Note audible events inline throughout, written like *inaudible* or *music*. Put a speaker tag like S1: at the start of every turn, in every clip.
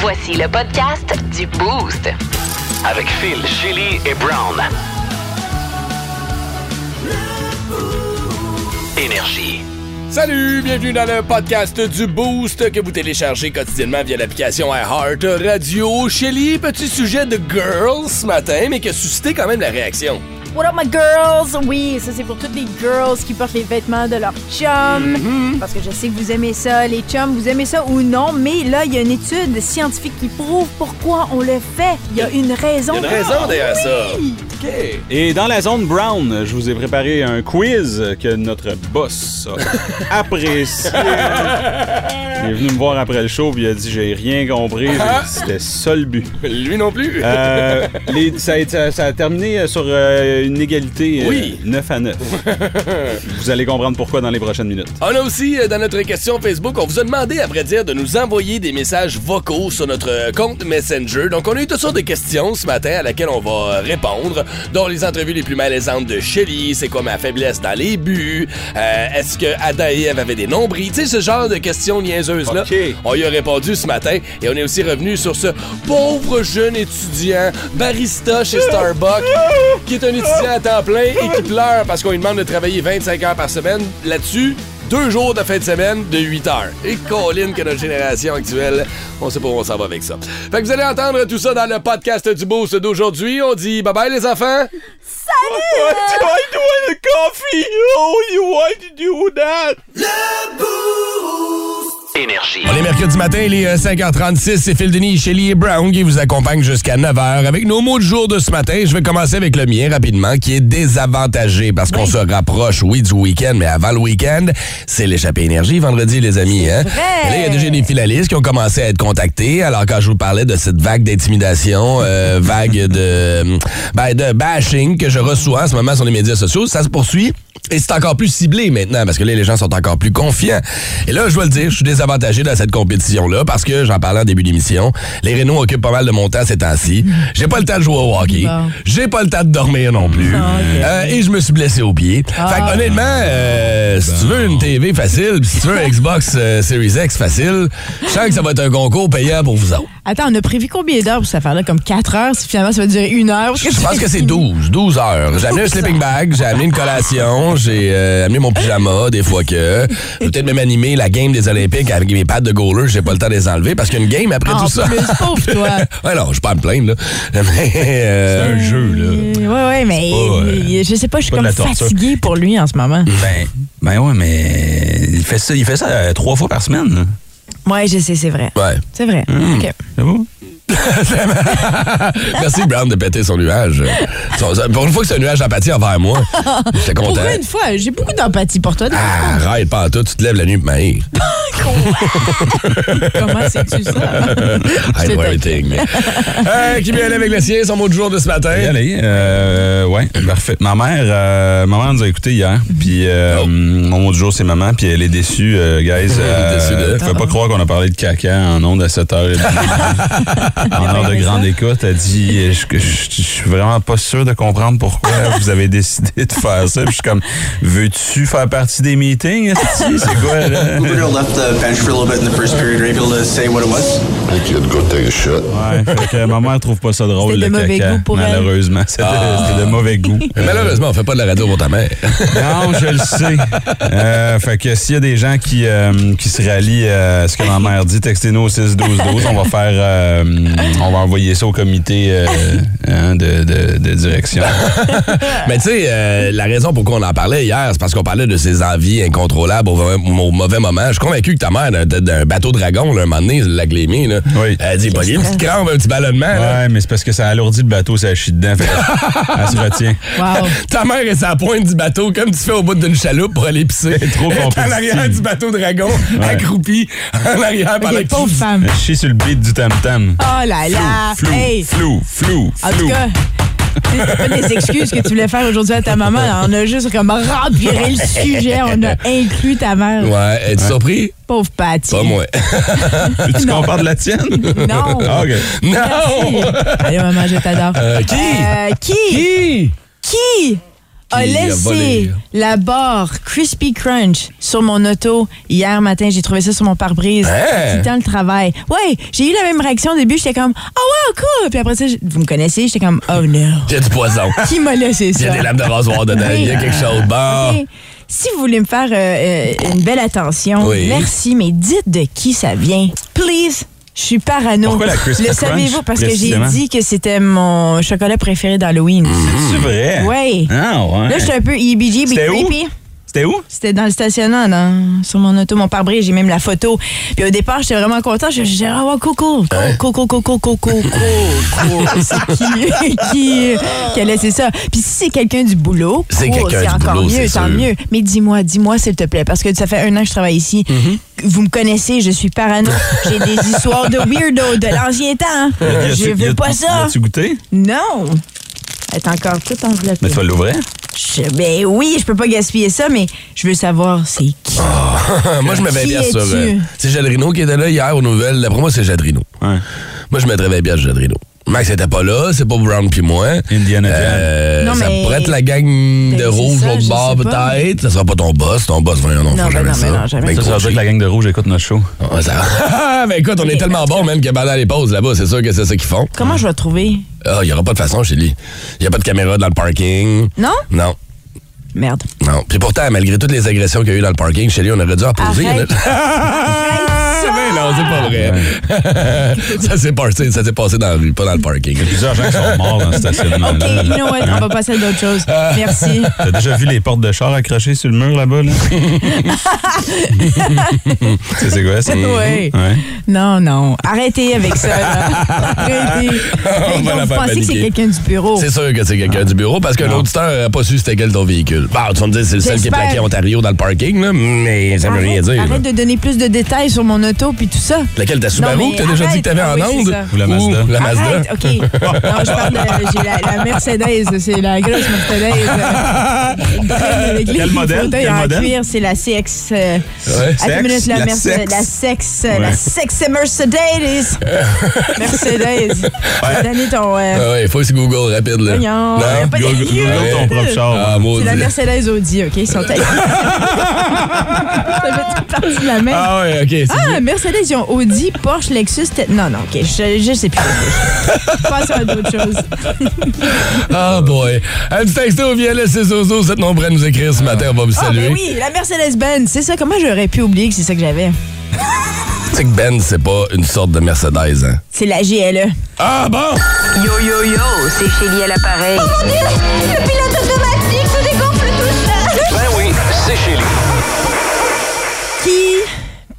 S1: Voici le podcast du Boost.
S2: Avec Phil, Chili et Brown. Énergie.
S3: Salut, bienvenue dans le podcast du Boost que vous téléchargez quotidiennement via l'application iHeart Radio. Shelly, petit sujet de girls ce matin, mais qui a suscité quand même la réaction.
S4: What up, my girls? Oui, ça, c'est pour toutes les girls qui portent les vêtements de leur chum.
S3: Mm-hmm.
S4: Parce que je sais que vous aimez ça, les chums, vous aimez ça ou non, mais là, il y a une étude scientifique qui prouve pourquoi on le fait. Il y a une raison.
S3: Il y a une raison derrière ça.
S4: Oui.
S3: OK.
S5: Et dans la zone brown, je vous ai préparé un quiz que notre boss a *laughs* apprécié. Il est venu me voir après le show puis il a dit j'ai rien compris. C'était ça le but.
S3: Lui non plus.
S5: Euh, les- ça, a, ça- ça a terminé sur euh, une égalité euh,
S3: Oui.
S5: 9 à 9. *laughs* vous allez comprendre pourquoi dans les prochaines minutes.
S3: On a aussi, euh, dans notre question Facebook, on vous a demandé, à vrai dire, de nous envoyer des messages vocaux sur notre euh, compte Messenger. Donc, on a eu toutes sortes de questions ce matin à laquelle on va répondre, dont les entrevues les plus malaisantes de Shelly, c'est quoi ma faiblesse dans les buts, euh, est-ce que Adam et Ève avaient des nombris, tu sais, ce genre de questions niaiseuses-là. On y a répondu ce matin et on est aussi revenu sur ce pauvre jeune étudiant, barista chez Starbucks, qui est un étudiant à temps plein et qui pleure parce qu'on lui demande de travailler 25 heures par semaine. Là-dessus, deux jours de fin de semaine de 8 heures. Et Colin que notre génération actuelle, on sait pas où on s'en va avec ça. Fait que vous allez entendre tout ça dans le podcast du Boost d'aujourd'hui. On dit bye bye les enfants.
S2: Énergie.
S3: On est mercredi matin, il est euh, 5h36. C'est Phil Denis, Shelly et Brown qui vous accompagnent jusqu'à 9h. Avec nos mots du jour de ce matin, je vais commencer avec le mien rapidement, qui est désavantagé parce qu'on se rapproche, oui, du week-end, mais avant le week-end, c'est l'échappée énergie vendredi, les amis. Hein? là, il y a déjà des finalistes qui ont commencé à être contactés. Alors, quand je vous parlais de cette vague d'intimidation, euh, *laughs* vague de, ben, de bashing que je reçois en ce moment sur les médias sociaux, ça se poursuit. Et c'est encore plus ciblé maintenant, parce que là, les gens sont encore plus confiants. Et là, je dois le dire, je suis désavantagé dans cette compétition-là, parce que, j'en parlais en début d'émission, les Renault occupent pas mal de mon temps ces temps-ci. J'ai pas le temps de jouer au hockey.
S4: Bon.
S3: J'ai pas le temps de dormir non plus.
S4: Ah.
S3: Euh, et je me suis blessé au pied.
S4: Ah.
S3: Fait que, honnêtement, euh, si tu veux une TV facile, si tu veux un Xbox euh, Series X facile, je sens que ça va être un concours payant pour vous autres.
S4: Attends, on a prévu combien d'heures pour cette affaire-là? Comme 4 heures? Si finalement, ça va durer une heure?
S3: Je pense que c'est 12, 12 heures. J'ai amené un sleeping bag, j'ai amené une collation, j'ai amené mon pyjama des fois que. Peut-être même animer la game des Olympiques avec mes pattes de goaler, j'ai pas le temps de les enlever parce qu'il y a une game après
S4: En
S3: tout ça.
S4: plus, pauvre toi. *laughs*
S3: ouais, non, je pas me plaindre, là. Euh,
S5: un jeu, là.
S4: Euh, ouais, ouais, mais
S5: euh,
S4: mais je sais pas, je suis comme fatiguée pour lui en ce moment.
S6: Ben, ben ouais, mais il fait ça, il fait ça euh, trois fois par semaine. là.
S4: Ouais, je sais, c'est vrai.
S3: Ouais.
S4: C'est vrai.
S5: Hmm.
S4: OK.
S6: C'est beau?
S3: Merci, Brown, de péter son nuage. Pour une fois que c'est un nuage d'empathie envers moi, j'étais
S4: Pour
S3: content.
S4: une fois, j'ai beaucoup d'empathie pour toi.
S3: Ah, arrête pas en tout, tu te lèves la nuit pour m'haïr. *laughs*
S4: Comment sais-tu ça?
S3: I
S4: C'est
S3: know
S4: ok.
S3: everything. Euh, qui vient aller avec le sien, son mot du jour de ce matin?
S6: Allez, euh, ouais, parfait. Ma mère, euh, ma mère nous a écouté hier, puis euh, mon mot du jour, c'est maman, puis elle est déçue, euh, guys.
S3: Déçue de-
S6: Faut pas croire qu'on a parlé de caca en ondes à 7 heures. *laughs* en heure de grande écoute, elle dit, je, je- je suis vraiment pas sûr de comprendre pourquoi vous avez décidé de faire ça. Puis je suis comme, veux-tu faire partie des meetings? C'est quoi, là?
S7: Cooper left the bench for a little bit in the first period. Are you able to say what it was?
S8: I think you'd go take a shit.
S6: Ouais, fait que ma mère trouve pas ça drôle, le
S4: de mauvais
S6: caca,
S4: goût pour
S6: malheureusement. C'était c'était de mauvais goût. *laughs*
S3: Mais malheureusement, on fait pas de la radio pour ta mère.
S6: Non, je le sais. Euh, fait que s'il y a des gens qui, euh, qui se rallient à ce que ma mère dit, textez-nous au 6 12 12 On va faire, euh, on va envoyer ça au comité euh, *laughs* hein, de, de, de direction. *laughs*
S3: Mais tu sais, euh, la raison pourquoi on en parlait hier, c'est parce qu'on parlait de ses envies incontrôlables au, au mauvais moment. Je suis convaincu que ta mère, d'un- d'un bateau dragon, là, un moment donné, la Glémé, là,
S6: Oui.
S3: elle dit, pas une petite crampe, un petit ballonnement. là.
S6: Ouais, mais c'est parce que ça alourdit le bateau, ça chie dedans. Fait elle se *laughs* retient.
S4: Wow.
S3: Ta mère est à la pointe du bateau, comme tu fais au bout d'une chaloupe pour aller pisser.
S6: trop
S3: Elle est en arrière du bateau dragon, accroupie, en arrière que
S4: pauvres
S3: tu-
S4: femmes.
S6: Elle chie sur le beat du tam-tam.
S4: Oh là là.
S6: Flou,
S4: Hey.
S6: flou, flou,
S4: En tout
S6: flou.
S4: cas, c'est pas des excuses que tu voulais faire aujourd'hui à ta maman. *laughs* On a juste comme rempiré le sujet. On a inclus ta mère.
S3: Ouais, es-tu surpris?
S4: Pauvre Patty.
S3: Pas moi. *laughs*
S6: Tu compares de la tienne?
S4: Non. *laughs*
S6: Ah, OK.
S3: non!
S4: Allez, maman, je t'adore.
S3: Euh, qui?
S4: Euh, qui?
S3: Qui?
S4: Qui? A laissé la barre Crispy Crunch sur mon auto hier matin. J'ai trouvé ça sur mon pare-brise.
S3: Hein?
S4: Quittant le travail. Ouais, j'ai eu la même réaction au début. J'étais comme, oh wow, cool. Puis après ça, vous me connaissez, j'étais comme, oh no.
S3: Il y a du poison. *laughs*
S4: Qui m'a laissé
S3: Il y
S4: ça?
S3: a des lames de rasoir dedans. Il y a quelque chose. Bon.
S4: Si vous voulez me faire euh, euh, une belle attention,
S3: Oui.
S4: merci, mais dites de qui ça vient. Please. Je suis parano.
S6: Pourquoi la
S4: Le savez-vous? Parce que j'ai dit que c'était mon chocolat préféré d'Halloween.
S6: C'est vrai?
S4: Ouais.
S6: Ah, ouais.
S4: Là, je suis un peu EBG, creepy.
S6: C'était où?
S4: C'était dans le stationnement, dans- sur mon auto, mon pare-brise, j'ai même la photo. Puis au départ, j'étais vraiment content. Je disais, ah ouais, coco, coco, coco, coco, coco, coco. C'est qui, qui, qui a laissé ça? Puis si c'est quelqu'un du boulot,
S3: C'est
S4: encore
S3: boulot,
S4: mieux, tant
S3: sûr.
S4: mieux. Mais dis-moi, dis-moi s'il te plaît, parce que ça fait un an que je travaille ici.
S3: Mm-hmm.
S4: Vous me connaissez, je suis parano. J'ai des *laughs* histoires de weirdo de l'ancien temps. Je veux pas ça.
S6: As-tu goûté?
S4: Non. Elle est encore toute enveloppée.
S6: Mais tu vas l'ouvrir?
S4: Je- ben oui, je peux pas gaspiller ça, mais je veux savoir c'est qui. *laughs*
S3: moi, je me bien sur. euh, c'est Jadrino qui était là hier aux nouvelles. D'après moi, c'est Jadrino.
S6: Ouais.
S3: Moi, je mettrais bien bien Jadrino. Max était pas là, c'est pas Brown puis moi.
S6: Indiana Jones.
S3: Euh,
S4: Non,
S3: ça
S4: mais-
S3: pourrait être la gang de
S4: Ben,
S3: rouge
S4: ça,
S3: l'autre bord peut-être. Ça sera pas ton boss. Ton boss, voyons, non,
S4: Non,
S3: fera
S4: ben
S3: jamais
S4: non,
S3: ça.
S4: non, jamais.
S3: Ben,
S6: Ça, ça que la gang de rouge écoute notre show. *laughs*
S3: Ouais, ça... *laughs* ben écoute, on est tellement bon même que pendant les pauses là-bas, c'est sûr que c'est ça qu'ils font.
S4: Comment je vais trouver?
S3: Ah, il y aura pas de façon chez lui. Il y a pas de caméra dans le parking.
S4: Non?
S3: Non.
S4: Merde.
S3: Non. Puis pourtant, malgré toutes les agressions qu'il y a eu dans le parking, chez lui, on aurait dû en poser.
S4: Arrête.
S3: Mais *laughs* non, c'est pas vrai. *laughs* ça s'est passé, ça s'est passé dans la rue, pas dans le parking.
S6: Il y a plusieurs gens qui sont morts dans ce
S4: OK,
S6: stationnement-là.
S4: you know what? On va passer à d'autres choses. Merci. *laughs*
S6: T'as déjà vu les portes de char accrochées sur le mur là-bas, là? *laughs* c'est c'est quoi ça?
S4: Ouais. Non, non. Arrêtez avec ça. là. Arrêtez.
S3: On va la
S4: vous
S3: faire
S4: pensez que c'est
S3: paniquer.
S4: quelqu'un du bureau?
S3: C'est sûr que c'est quelqu'un du bureau parce que l'auditeur n'a pas su c'était quel ton véhicule. Bon, tu vas me dire, c'est le seul qui est
S4: J'espère.
S3: plaqué à Ontario dans le parking, là, mais ça veut rien
S4: Arrête,
S3: dire. là.
S4: arrête de donner plus de détails sur mon auto puis tout ça.
S3: Laquelle, ta
S4: Non,
S3: Subaru que t'as déjà dit que t'avais
S4: arrête.
S3: en
S4: Ah oui,
S3: onde?
S6: Ou la Mazda.
S3: la Mazda?
S4: Arrête, OK. Non, je parle de... J'ai la, la Mercedes. C'est la grosse Mercedes. *laughs*
S6: Quel modèle? Quel modèle?
S4: cuir, c'est la CX... euh,
S3: Ouais.
S4: Une minute, la,
S6: La
S4: la sexe, euh, la
S6: Ouais.
S4: sexe Mercedes. *laughs* Mercedes. Donner ton... euh,
S3: Ah ouais, il faut aussi Google rapide, là.
S4: Pas de-
S6: Google, Google ton propre char.
S3: Ah,
S4: c'est la Mercedes Audi, OK? Ils sont *laughs* Ça fait toute partie de la même.
S3: Ah ouais, ok.
S4: Ah, Mercedes, ils ont Audi, Porsche, Lexus. te- Non, non, OK, je, je sais plus. Passons à d'autres choses. *laughs*
S3: Ah boy. Un petit texto via le 6 7 nombre à nous écrire ce matin, on va vous
S4: Ah,
S3: saluer.
S4: ben oui, la Mercedes-Benz, c'est ça. Comment j'aurais pu oublier que c'est ça que j'avais?
S3: Tu sais que Ben, c'est pas une sorte de Mercedes, hein?
S4: C'est la GLE.
S3: Ah bon?
S1: Yo yo yo, c'est Chélie à l'appareil.
S4: Le pilote automatique se dégonfle tout seul.
S2: Ben oui, c'est Chélie.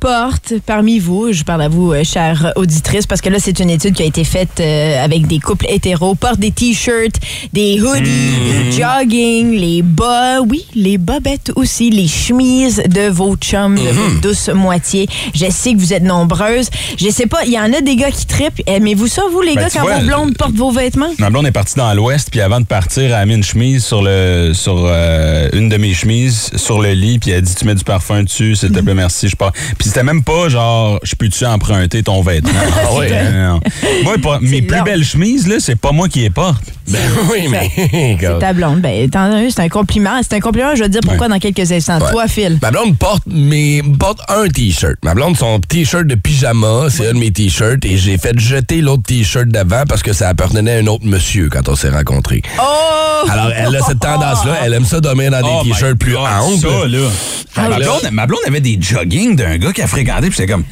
S4: Porte parmi vous, je parle à vous, euh, chère auditrice, parce que là, c'est une étude qui a été faite euh, avec des couples hétéros, porte des t-shirts, des hoodies, des jogging, les bas, oui, les bobettes aussi, les chemises de vos chums, de vos douces moitiés. Je sais que vous êtes nombreuses. Je sais pas, il y en a des gars qui trippent. Aimez-vous ça, vous, les
S6: Ben,
S4: gars, quand
S6: vois,
S4: vos blondes portent vos vêtements?
S6: Ma blonde est partie dans l'ouest, puis avant de partir, elle a mis une chemise sur le sur euh, une de mes chemises sur le lit, puis elle a dit tu mets du parfum dessus, s'il te plaît, merci, je pars. Puis c'était même pas genre je peux-tu emprunter ton vêtement? *laughs*
S3: Ah ouais, hein?
S6: Non. Moi, pas- mes plus
S4: long.
S6: belles chemises là, c'est pas moi qui les porte.
S3: Ben *laughs* oui, mais.
S4: C'est ta *laughs* blonde. Ben, c'est un compliment. C'est un compliment, je vais te dire pourquoi dans quelques instants.
S3: Ouais.
S4: Toi, Phil.
S3: Ma blonde porte, mes, porte un T-shirt. Ma blonde, son T-shirt de pyjama, c'est un de mes T-shirts. Et j'ai fait jeter l'autre T-shirt d'avant parce que ça appartenait à un autre monsieur quand on s'est rencontrés.
S4: Oh!
S3: Alors, elle a cette tendance-là. Elle aime ça dormir dans des
S6: Oh
S3: T-shirts plus amples.
S6: Ça, là.
S3: Ah,
S6: ma, blonde, ma blonde avait des joggings d'un gars qui a fréquenté, puis j'étais comme.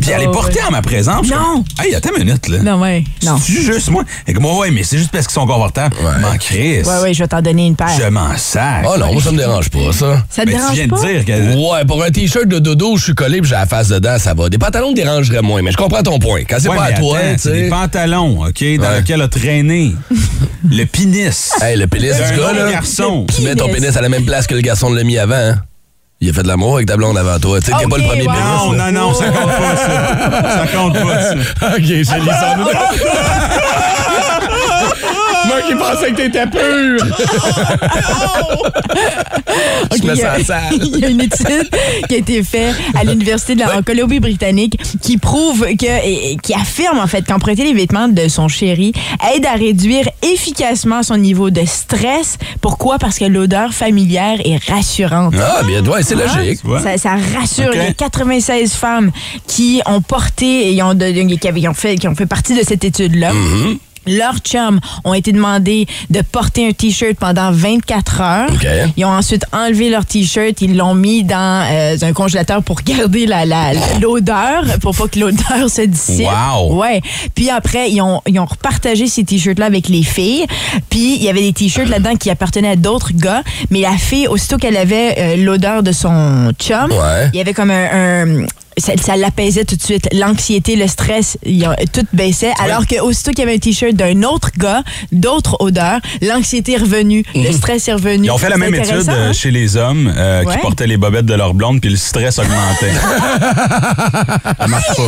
S6: Puis elle les
S4: Oh,
S6: portait
S4: ouais.
S6: en ma présence.
S4: Non.
S6: comme, Hey, attends une minute, là.
S4: Non, ouais. Non.
S6: C'est juste moi. Et comme, ouais, mais c'est juste parce qu'ils sont confortables.
S3: Ouais.
S6: M'en crisse.
S4: Ouais, ouais, je vais t'en donner une paire.
S6: Je m'en sac.
S3: Oh non, moi, ça me dérange pas, ça.
S4: Ça te
S6: Ben, tu
S4: dérange
S6: viens
S4: pas?
S6: de dire que.
S3: Ouais, pour un T-shirt de dodo, je suis collé puis j'ai la face dedans, ça va. Des pantalons me dérangeraient moins, mais je comprends ton point. Quand c'est
S6: Ouais,
S3: pas à
S6: mais
S3: toi,
S6: attends,
S3: tu
S6: c'est des
S3: sais.
S6: pantalons, OK, dans
S3: Ouais.
S6: lesquels a traîné le pénis.
S3: Hey, le pénis
S6: d'un
S3: du gars,
S6: autre
S3: là.
S6: garçon.
S3: Tu mets ton
S4: Pénis.
S3: pénis à la même place que le garçon l'a mis avant, hein? Il a fait de l'amour avec ta blonde avant toi. Tu sais, t'es pas le premier
S4: wow.
S6: Non,
S3: pénis. là.
S6: non, non, ça compte pas, ça. Ça compte pas, ça. *laughs*
S3: ok, j'ai lu ça. Qui pensait que t'étais pur. *laughs* Je me
S4: il y a-
S3: sens sale. *laughs*
S4: Il y a une étude qui a été faite à l'Université de la en Colombie-Britannique qui prouve que, et- qui affirme en fait qu'emprunter les vêtements de son chéri aide à réduire efficacement son niveau de stress. Pourquoi? Parce que l'odeur familière est rassurante.
S3: Ah, bien, ouais, c'est logique.
S5: Ouais.
S4: Ça, ça rassure.
S5: Ok.
S4: Il y a 96 femmes qui ont porté et ont, de- qui, ont fait, qui ont fait partie de cette étude-là.
S3: Mm-hmm.
S4: Leurs chums ont été demandés de porter un T-shirt pendant 24 heures. Ils ont ensuite enlevé leur T-shirt, ils l'ont mis dans euh, un congélateur pour garder la- la- l'odeur, pour pas que l'odeur se dissipe.
S6: Wow.
S4: Ouais. Puis après, ils ont, ils ont repartagé ces T-shirts-là avec les filles. Puis il y avait des T-shirts là-dedans qui appartenaient à d'autres gars. Mais la fille, aussitôt qu'elle avait euh, l'odeur de son chum,
S3: Ouais.
S4: il y avait comme un... un- ça, ça l'apaisait tout de suite. L'anxiété, le stress, il y a- tout baissait. Alors que aussitôt qu'il y avait un T-shirt d'un autre gars, d'autres odeurs, l'anxiété est revenue, le stress est revenu.
S5: Ils ont fait la même étude euh,
S4: hein?
S5: chez les hommes euh,
S4: Ouais.
S5: qui portaient les bobettes de leur blonde, puis le stress augmentait. *laughs* ça marche pas.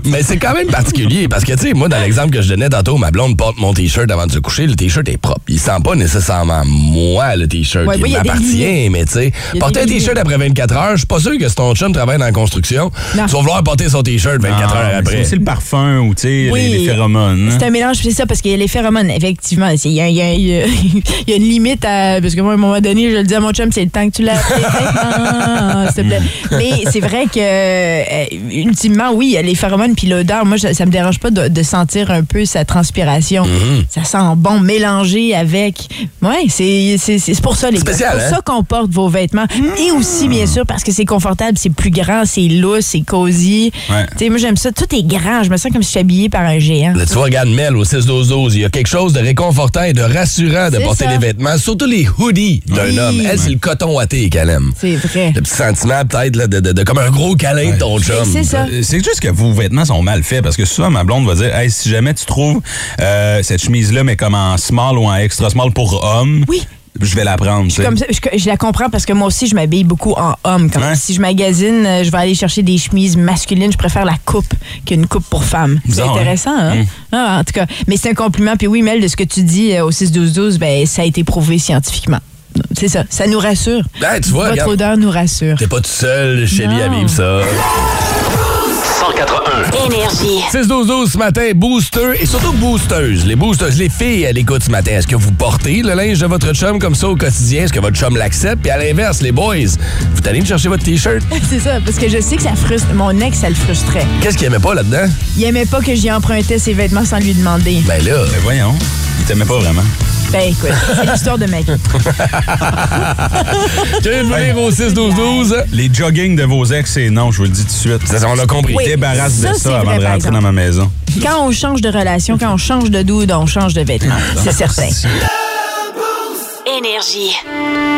S5: *laughs*
S3: Mais c'est quand même particulier parce que, tu sais, moi, dans l'exemple que je donnais tantôt, ma blonde porte mon T-shirt avant de se coucher. Le T-shirt est propre. Il sent pas nécessairement moi, le T-shirt.
S4: Ouais,
S3: il
S4: oui,
S3: m'appartient, mais tu sais, porter un
S4: des
S3: T-shirt après 24 heures, je suis pas sûr que si ton chum travaille dans la construction,
S4: Non.
S3: tu vas vouloir porter son T-shirt 24
S5: Ah,
S3: heures après.
S5: C'est le parfum ou tu sais,
S4: Oui.
S5: les, les phéromones. hein.
S4: C'est un mélange, c'est ça, parce qu'il y a les phéromones, effectivement. C'est- Il y y y a- *laughs* il y a une limite à. Parce que moi, à un moment donné, je le dis à mon chum, c'est le temps que tu tes vêtements, *laughs* s'il te plaît. Mais c'est vrai que, euh, ultimement, oui, il y a les phéromones puis l'odeur. Moi, je- ça me dérange pas de, de sentir un peu sa transpiration.
S3: Mm-hmm.
S4: Ça sent bon, mélangé avec. Ouais, c'est c'est- c'est pour ça, les gars. C'est pour
S3: hein?
S4: ça qu'on porte vos vêtements. Et aussi, bien sûr, parce que c'est confortable, c'est plus grand, c'est lousse, c'est cosy.
S5: Ouais.
S4: Tu sais, moi, j'aime ça. Tout est grand. Je me sens comme si je suis habillée par un géant.
S3: Là, tu vois, regarde Mel au 6-12-12. Il y a quelque chose de réconfortant et de rassurant de porter
S4: ça.
S3: les vêtements, surtout les hoodies d'un
S4: Oui.
S3: homme. Elle, c'est le coton ouaté qu'elle aime.
S4: C'est vrai.
S3: Le petit sentiment, peut-être, là, de, de- de- comme un gros câlin de ton chum.
S4: C'est ça.
S5: Euh, C'est juste que vos vêtements sont mal faits parce que souvent ma blonde va dire hey, si jamais tu trouves euh, cette chemise là mais comme en small ou en extra small pour homme,
S4: Oui.
S5: je vais la prendre.
S4: Comme ça, je, je la comprends parce que moi aussi, je m'habille beaucoup en homme.
S5: Ouais.
S4: Si je magasine, euh, je vais aller chercher des chemises masculines. Je préfère la coupe qu'une coupe pour femme. C'est
S5: hein?
S4: intéressant, hein?
S5: Mm.
S4: Ah, en tout cas, mais c'est un compliment. Puis oui, Mel, de ce que tu dis euh, au 6-12-12, ben, ça a été prouvé scientifiquement. C'est ça. Ça nous rassure.
S3: Ben, tu vois,
S4: Votre
S3: regarde.
S4: odeur nous rassure.
S3: T'es pas tout seul, Shelly, à vivre ça.
S2: 181.
S1: Énergie.
S3: 6-12-12 ce matin, booster et surtout boosteuses. Les boosteuses, les filles à l'écoute ce matin. Est-ce que vous portez le linge de votre chum comme ça au quotidien? Est-ce que votre chum l'accepte? Puis à l'inverse, les boys, vous allez me chercher votre T-shirt? *laughs*
S4: C'est ça, parce que je sais que ça frustre. Mon ex, ça le frustrait.
S3: Qu'est-ce qu'il aimait pas là-dedans?
S4: Il aimait pas que j'y empruntais ses vêtements sans lui demander.
S3: Ben là,
S5: Ben voyons, il t'aimait pas vraiment.
S4: Ben écoute, c'est l'histoire de ma vie.
S3: de venir au 6-12-12?
S5: Les jogging de vos ex, c'est non, je vous le dis tout de suite.
S3: Ça, on a compris.
S4: Oui.
S5: Débarrasse
S4: Ça,
S5: de ça avant
S4: vrai,
S5: de rentrer dans ma maison.
S4: Quand on change de relation, quand on change de dude, on change de vêtements. C'est certain. *laughs*
S1: Énergie.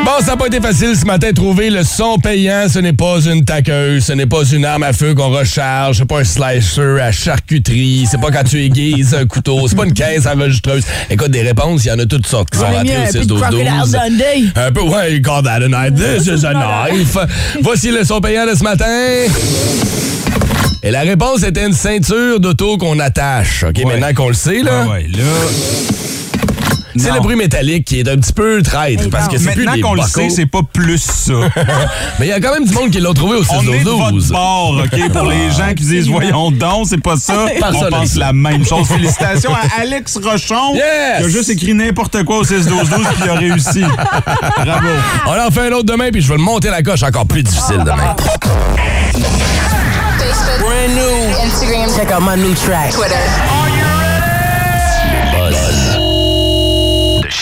S3: Bon, ça n'a pas été facile ce matin de trouver le son payant. Ce n'est pas une taqueuse, ce n'est pas une arme à feu qu'on recharge, c'est pas un slicer à charcuterie, c'est pas quand tu aiguises un couteau, c'est pas une caisse enregistreuse. Écoute, des réponses, il y en a toutes sortes qui sont rentrées
S4: un
S3: au
S4: peu
S3: 6
S4: de
S3: 12
S4: Crocodile
S3: 12
S4: Dundee.
S3: Un peu, ouais, call that a knife. This is a knife. Voici le son payant de ce matin. Et la réponse était une ceinture d'auto qu'on attache. OK,
S5: Ouais.
S3: maintenant qu'on le sait, là,
S5: Ah ouais, là.
S3: C'est le bruit métallique qui est un petit peu traître parce que c'est plus
S5: Maintenant qu'on le sait, c'est pas plus ça. *laughs*
S3: Mais il y a quand même du monde qui l'a trouvé au
S5: On est de votre
S3: 6-12-12.
S5: bord, OK? Pour les gens qui disent, voyons donc, c'est pas ça. *laughs*
S3: Personne
S5: On pense la même chose. Félicitations à Alex Rochon. Qui a juste écrit n'importe quoi au 6-12-12 puis il a réussi. Bravo.
S3: On en fait un autre demain, puis je vais le monter la coche encore plus difficile demain.
S8: Brand new. Instagram. Check out my new track. Twitter.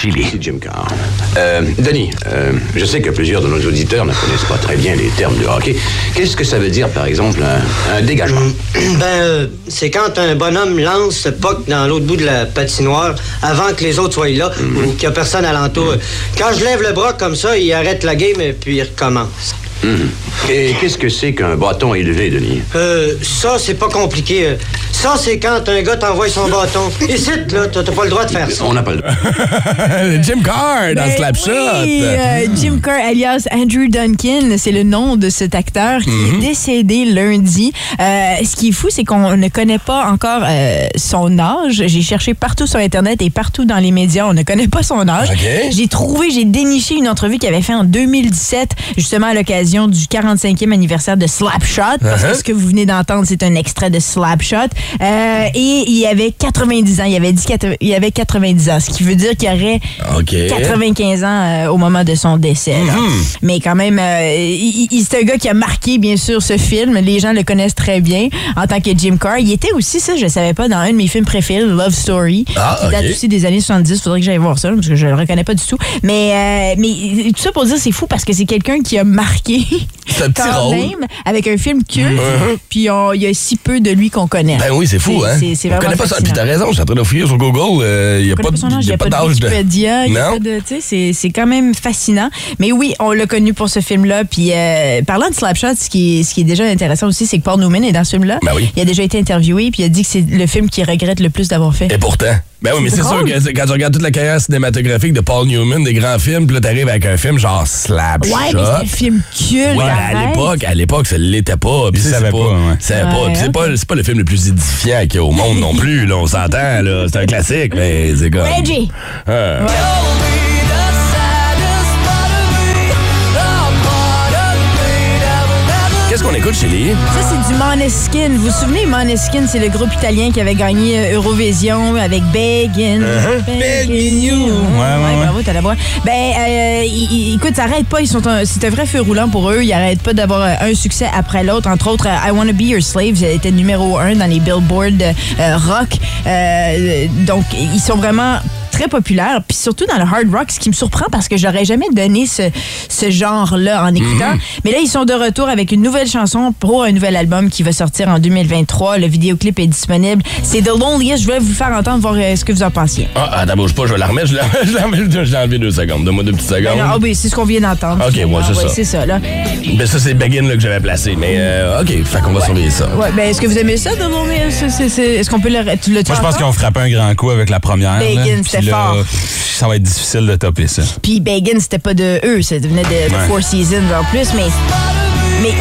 S2: Chili.
S9: Jim Carr. Euh, Denis, euh, je sais que plusieurs de nos auditeurs ne connaissent pas très bien les termes de hockey. Qu'est-ce que ça veut dire, par exemple, un, un dégagement? *clears throat*
S10: Ben, euh, c'est quand un bonhomme lance le puck dans l'autre bout de la patinoire avant que les autres soient là ou qu'il n'y a personne alentour. Quand je lève le bras comme ça, il arrête la game et puis il recommence.
S9: Mhm. Et qu'est-ce que c'est qu'un bâton élevé, Denis?
S10: Euh, ça, c'est pas compliqué. Ça, c'est quand un gars t'envoie son bâton. Ici, là, t'as pas le droit de faire ça.
S9: On n'a pas le *laughs*
S3: Jim Carr dans
S4: Ben
S3: Slapshot.
S4: oui, euh, Jim Carr, alias Andrew Duncan, c'est le nom de cet acteur qui
S3: Mhm.
S4: est décédé lundi. Euh, ce qui est fou, c'est qu'on ne connaît pas encore euh, son âge. J'ai cherché partout sur Internet et partout dans les médias, on ne connaît pas son âge. J'ai trouvé, j'ai déniché une entrevue qu'il avait fait en 2017, justement à l'occasion du 45e anniversaire de Slapshot, parce
S3: Uh-huh.
S4: que ce que vous venez d'entendre, c'est un extrait de Slapshot. Euh, et il avait 90 ans. Il avait dit qu'il avait 90 ans, ce qui veut dire qu'il aurait
S3: OK.
S4: 95 ans euh, au moment de son décès.
S3: Mm-hmm.
S4: Mais quand même, euh, il- il- c'est un gars qui a marqué, bien sûr, ce film. Les gens le connaissent très bien en tant que Jim Carr. Il était aussi, ça, je savais pas, dans un de mes films préférés, Love Story,
S3: Ah,
S4: qui date aussi des années 70. Faudrait que j'aille voir ça, parce que je le reconnais pas du tout. Mais, euh, mais tout ça pour dire, c'est fou parce que c'est quelqu'un qui a marqué
S3: C'est un petit
S4: quand
S3: rôle.
S4: même avec un film culte. Puis il y a si peu de lui qu'on connaît.
S3: Ben oui, c'est fou, hein?
S4: C'est,
S3: On connaît pas ça. Puis t'as raison, je suis en train de fouiller sur Google. euh, Il n'y a, pas
S4: n'y a
S3: d'âge de.
S4: De- tu sais, c'est- quand même fascinant. Mais oui, on l'a connu pour ce film-là. Puis euh, parlant de Slapshot, ce qui, est, ce qui est déjà intéressant aussi, c'est que Paul Newman est dans ce film-là.
S3: Ben oui.
S4: Il a déjà été interviewé, puis il a dit que c'est le film qu'il regrette le plus d'avoir fait.
S3: Et pourtant. Ben oui, mais
S4: C'est
S3: sûr que quand tu regardes toute la carrière cinématographique de Paul Newman, des grands films, puis là, t'arrives avec un film genre Slapshot.
S4: Ouais, mais c'est un film culte.
S3: Ouais, à l'époque, à l'époque, ça l'était pas. Puis
S6: savait
S3: c'est
S6: pas, ouais.
S3: savait pas.
S4: Ouais,
S3: Puis c'est
S4: ok.
S3: pas, c'est pas le film le plus édifiant qu'il y a au monde non plus, là, on s'entend, là. C'est un classique, mais c'est comme.
S4: Reggie!
S3: Ah. Qu'est-ce qu'on écoute chez Lee?
S4: Ça, c'est du Måneskin. Vous vous souvenez, Måneskin, c'est le groupe italien qui avait gagné euh, Eurovision avec Beggin. Beggin You.
S6: Uh-huh. Ouais, ouais, ouais.
S4: bravo, t'as la voix. Ben, euh, écoute, ça arrête pas. Ils sont un- c'est un vrai feu roulant pour eux. Ils arrêtent pas d'avoir euh, un succès après l'autre. Entre autres, euh, I Wanna Be Your Slave été numéro un dans les Billboard euh, rock. Euh, donc, ils sont vraiment très populaires, puis surtout dans le hard rock, ce qui me surprend parce que j'aurais jamais donné ce, ce genre-là en écoutant. Mais là, ils sont de retour avec une nouvelle chanson pour un nouvel album qui va sortir en 2023. Le vidéoclip est disponible. C'est The Loneliest. Je vais vous faire entendre, voir euh, ce que vous en pensiez.
S3: Ah, attends, bouge pas, je vais la remettre. Je l'ai *laughs* je l'ai enlevé- je deux secondes. Donne-moi deux petites secondes.
S4: Ben non, ah oui, c'est ce qu'on vient d'entendre.
S3: Ok, moi, c'est
S4: Ah, ouais,
S3: ça.
S4: C'est ça, là.
S3: Ben ça, c'est Begin là, que j'avais placé. Mais euh, OK, fait qu'on va surveiller ça.
S4: Ouais, ben, est-ce que vous aimez ça, The Loneliest? Est-ce qu'on peut le. Tu le
S6: Moi, je pense ont frappé un grand coup avec la première.
S4: c'était
S6: là, pff, Ça va être difficile de topper ça.
S4: Puis Bacon, c'était pas de eux, ça venait de. Four Seasons en plus, mais. Mais.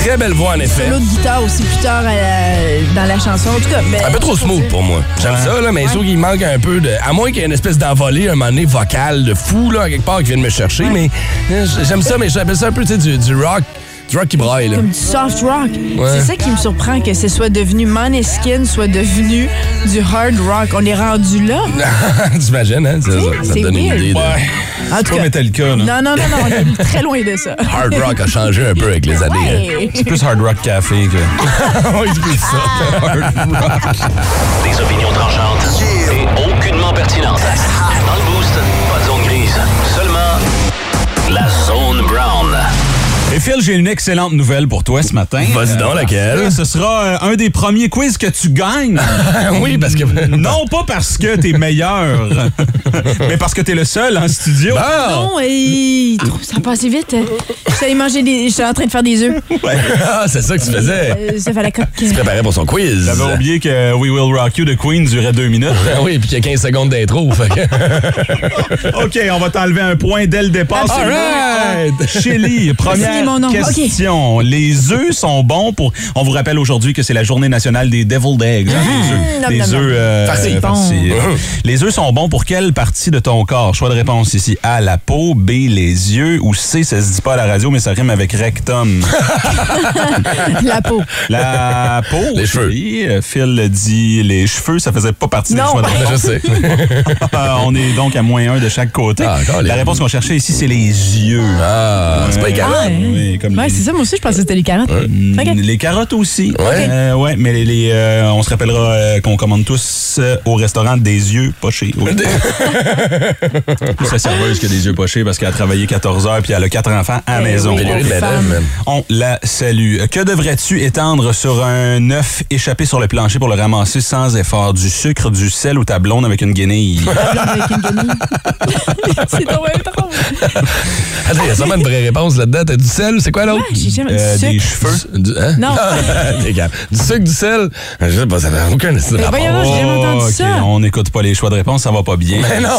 S3: Très belle voix, en effet.
S4: Solo de guitare aussi plus tard euh, dans la chanson. En tout cas, ben,
S3: Un peu trop smooth pour moi. J'aime ça, là, mais trouve qu'il manque un peu de. À moins qu'il y ait une espèce d'envolée, un moment donné, vocale de fou, là, quelque part, qui vienne me chercher. Mais euh, j'aime ça, mais j'appelle ça un peu, tu sais, du, du rock. Du rock qui braille, là.
S4: Comme du soft rock.
S3: Ouais.
S4: C'est ça qui me surprend que ce soit devenu Maneskin, soit devenu du hard rock. On est rendu là. *laughs*
S3: T'imagines, hein? C'est ça. Ça te
S4: c'est
S3: donne une
S4: weird.
S3: idée. de-
S4: En tout
S6: Pas
S4: cas.
S6: Metallica, là.
S4: Non, non, non, non, on est très loin de ça.
S3: Hard rock a changé un peu avec les *laughs* années. hein.
S4: Ouais.
S6: C'est plus Hard Rock Café que. *laughs*
S3: Oui, c'est plus ça.
S2: Des opinions tranchantes et aucunement pertinentes.
S6: Et Phil, j'ai une excellente nouvelle pour toi ce matin.
S3: Vas-y donc, laquelle?
S6: Ce sera euh, un des premiers quiz que tu gagnes. *laughs*
S3: oui, parce que. *laughs*
S6: non pas parce que t'es meilleur, *laughs* mais parce que t'es le seul en studio.
S3: Bon!
S4: Non, et... ça passe vite. J'allais manger des... J'étais en train de faire des œufs.
S3: Ah, c'est ça que tu faisais.
S4: Euh, ça fallait coque.
S3: Tu te préparais pour son quiz.
S6: J'avais oublié que We Will Rock You de Queen durait deux minutes.
S3: Ah oui, puis qu'il y a 15 secondes d'intro.
S6: OK, on va t'enlever un point dès le départ.
S3: All right!
S6: Shelly, première
S4: Mon nom.
S6: question. Les œufs sont bons pour... On vous rappelle aujourd'hui que c'est la journée nationale des deviled eggs. hein,
S4: nom,
S6: les œufs. euh,
S3: farcis. Bon.
S6: Les œufs sont bons pour quelle partie de ton corps? Choix de réponse ici. A, la peau. B, les yeux. Ou C, ça se dit pas à la radio, mais ça rime avec rectum. *laughs*
S4: La peau.
S6: La peau.
S3: Les cheveux.
S6: Oui, euh, Phil dit les cheveux, ça faisait pas partie des
S4: Non.
S6: choix de *laughs* réponse.
S3: Je sais. *laughs*
S6: On est donc à moins un de chaque côté.
S3: Ah,
S6: la réponse qu'on cherchait ici, c'est les yeux.
S3: Ah, c'est pas carottes.
S4: Ah.
S6: Oui, comme
S4: Ouais,
S6: les-
S4: c'est ça, moi aussi, je pensais que c'était les carottes.
S6: Mm,
S4: Ok.
S6: Les carottes aussi.
S3: Ouais.
S6: Euh, ouais, mais les, les, euh, on se rappellera euh, qu'on commande tous euh, au restaurant Des Yeux Pochés. Oui. *laughs* Sa serveuse qui a des yeux pochés parce qu'elle a travaillé 14 heures puis elle a quatre enfants à la
S4: Eh
S6: maison.
S4: oui.
S6: On la salue. Que devrais-tu étendre sur un œuf échappé sur le plancher pour le ramasser sans effort? Du sucre, du sel ou ta blonde avec une guenille? *laughs*
S4: Avec une guenille. *laughs* C'est drôle.
S3: Attends, il y a sûrement une vraie réponse là-dedans. T'as du sel, c'est quoi l'autre?
S4: Ouais, j'ai jamais
S6: Euh,
S4: du
S6: des
S4: sucre.
S6: cheveux?
S3: Du, hein?
S4: Non. *laughs*
S3: Capable. du sucre, du sel? Je sais pas, ça n'a aucun
S4: Mais voyons, j'ai jamais entendu
S6: ok,
S4: ça.
S6: On n'écoute pas les choix de réponse, ça va pas bien.
S3: Mais non.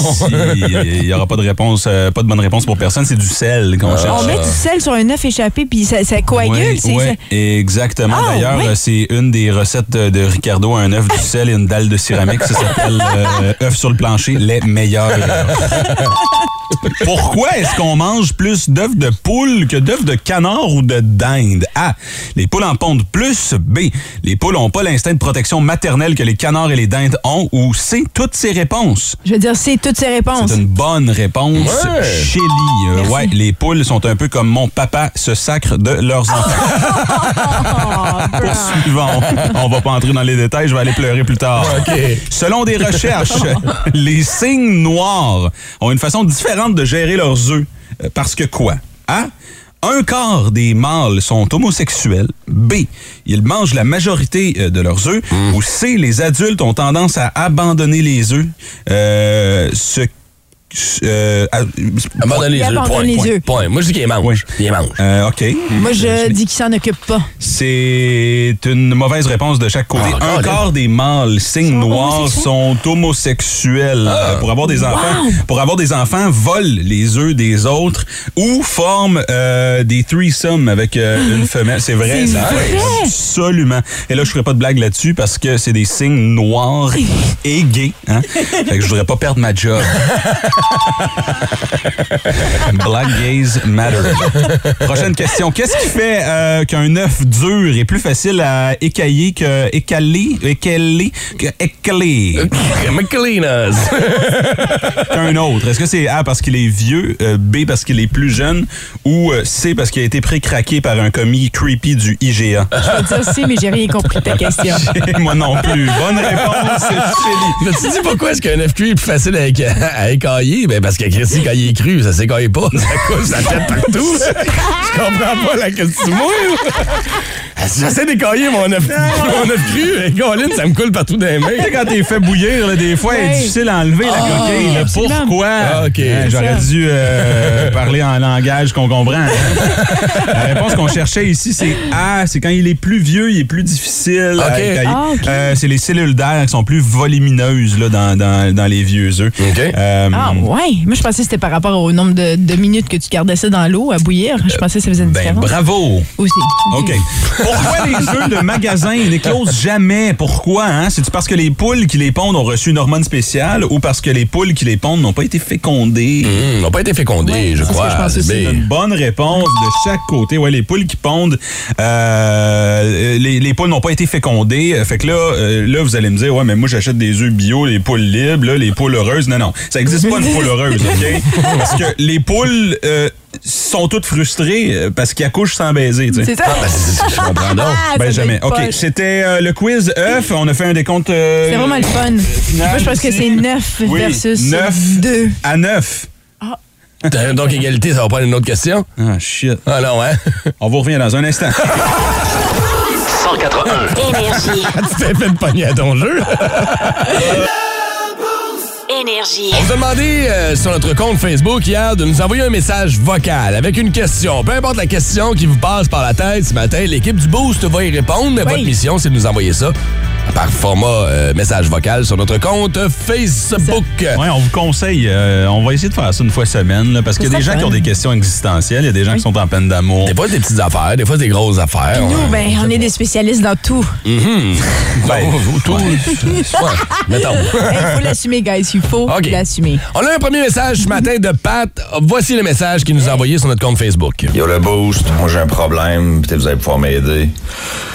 S6: Il n'y aura pas de réponse, euh, pas de bonne réponse pour personne, c'est du sel qu'on cherche.
S4: On met du sel sur un œuf échappé, puis ça, ça coagule.
S6: Oui, oui,
S4: ça-
S6: exactement.
S4: Ah,
S6: D'ailleurs,
S4: oui.
S6: euh, c'est une des recettes de de Ricardo, un œuf, du sel et une dalle de céramique. Ça s'appelle euh, œuf sur le plancher, les meilleurs. *laughs* *laughs* Pourquoi est-ce qu'on mange plus d'œufs de poule que d'œufs de canard ou de dinde? A. Les poules en pondent plus. B. Les poules n'ont pas l'instinct de protection maternelle que les canards et les dindes ont. Ou C. Toutes ces réponses.
S4: Je veux dire, c'est toutes ces réponses.
S6: C'est une bonne réponse,
S3: Ouais.
S6: Euh, ouais, les poules sont un peu comme mon papa se sacre de leurs enfants. *laughs* Poursuivons. On va pas entrer dans les détails, je vais aller pleurer plus tard. Selon des recherches, *laughs* les cygnes noirs ont une façon différente de gérer leurs œufs. Euh, Parce que quoi? A. Un quart des mâles sont homosexuels. B. Ils mangent la majorité euh, de leurs œufs. Ou C. Les adultes ont tendance à abandonner les œufs. Euh, ce euh, à-
S3: Abandonne les
S4: abandonne
S3: Point,
S4: les
S3: point,
S4: œufs.
S3: point. Moi, je dis qu'il mange.
S6: Oui.
S3: Il mange.
S6: Euh, OK.
S4: Moi, je dis qu'il s'en occupe pas.
S6: C'est une mauvaise réponse de chaque côté.
S3: Ah,
S6: un
S3: encore,
S6: quart des mâles signes
S4: Sont
S6: noirs
S4: homosexuels?
S6: sont homosexuels.
S3: Ah.
S6: Euh, pour avoir des enfants, pour avoir des enfants, volent les œufs des autres ou forment euh, des threesomes avec euh, une femelle. C'est vrai,
S4: C'est
S6: ça
S4: vrai?
S6: Absolument. Et là, je ferai pas de blague là-dessus parce que c'est des signes noirs *laughs* et gays. Hein? Fait que je voudrais pas perdre ma job. *laughs* *laughs* Black gays matter. Prochaine question. Qu'est-ce qui fait euh, qu'un œuf dur est plus facile à écailler que écaler, écaler, que écaler?
S3: McLean's. *laughs*
S6: qu'un autre? Est-ce que c'est A parce qu'il est vieux, euh, B parce qu'il est plus jeune ou euh, C parce qu'il a été pré-craqué par un commis creepy du IGA?
S4: Je veux dire, si, mais j'ai rien compris de ta question. *laughs*
S6: Moi non plus. Bonne réponse, Chélie.
S3: Mais tu dis pourquoi est-ce qu'un œuf cru est plus facile à écailler? Ben parce que Christy, quand il est cru, ça s'écaille pas. Ça coule sa tête partout. *laughs* Je comprends pas la question. J'essaie d'écailler mon œuf mon œuf cru. Et Colin, ça me coule partout dans les mains.
S6: Tu sais, quand t'es fait bouillir, là, des fois, il est difficile à enlever la coquille. là.
S4: absolument.
S6: Pourquoi?
S3: Ah, OK.
S6: J'aurais dû euh, parler en langage qu'on comprend. hein. la réponse qu'on cherchait ici, c'est A. C'est quand il est plus vieux, il est plus difficile à écailler.
S4: Ah.
S6: Euh, c'est les cellules d'air qui sont plus volumineuses là, dans, dans, dans les vieux œufs. Euh,
S4: Ah, ouais. Moi, je pensais que c'était par rapport au nombre de, de minutes que tu gardais ça dans l'eau à bouillir. Je pensais que ça faisait une
S6: ben,
S4: différence.
S6: bravo!
S4: Aussi.
S6: OK. Pourquoi les *laughs* œufs de magasin n'éclosent jamais? Pourquoi? Hein? C'est-tu parce que les poules qui les pondent ont reçu une hormone spéciale ou parce que les poules qui les pondent n'ont pas été fécondées?
S3: Hum, n'ont pas été fécondés,
S4: Ouais,
S3: je
S4: c'est ce
S3: crois.
S4: je aussi.
S3: Mais-
S6: une bonne réponse de chaque côté. Ouais, les poules qui pondent, euh, les, les poules n'ont pas été fécondées. Euh, Fait que là, euh, là, vous allez me dire, ouais, mais moi, j'achète des œufs bio, les poules libres, là, les poules heureuses. Non, non, ça n'existe pas une *laughs* poule heureuse, *laughs* OK? Parce que les poules euh, sont toutes frustrées euh, parce qu'ils accouchent sans baiser, tu sais.
S4: C'est ça?
S3: Ben, je comprends *laughs* donc.
S4: Ah,
S6: Ben
S4: ça
S6: jamais.
S4: doit être
S6: OK,
S4: poche.
S6: c'était euh, le quiz œuf. On a fait un décompte. euh,
S4: C'est vraiment le fun. Moi, je pense que c'est 9
S6: Oui,
S4: versus
S6: neuf
S4: 2.
S6: à 9.
S3: Donc, égalité, ça va prendre une autre question?
S6: Ah, shit.
S3: Ah non, hein?
S6: On vous revient dans un instant.
S2: 181. *laughs*
S1: Énergie.
S3: tu t'es fait pogner à ton jeu.
S1: Énergie.
S3: On vous a demandé euh, sur notre compte Facebook hier de nous envoyer un message vocal avec une question. Peu importe la question qui vous passe par la tête ce matin, l'équipe du Boost va y répondre. Mais
S4: Oui.
S3: votre mission, c'est de nous envoyer ça par format euh, message vocal sur notre compte Facebook.
S6: Ouais, on vous conseille, euh, on va essayer de faire ça une fois semaine, là, parce qu'il y a des gens qui ont des questions existentielles, il y a des gens qui sont en peine d'amour.
S3: Des fois, c'est des petites affaires, des fois, c'est des grosses affaires.
S4: Nous,
S3: Ouais.
S4: ben, on est des spécialistes dans tout.
S3: Ben, tout, ouais, mettons. *laughs*
S4: Il faut l'assumer, guys. Il faut
S3: OK.
S4: l'assumer.
S3: On a un premier message ce matin de Pat. Voici le message qu'il nous a envoyé sur notre compte Facebook.
S11: Yo le boost, moi j'ai un problème, peut-être vous allez pouvoir m'aider.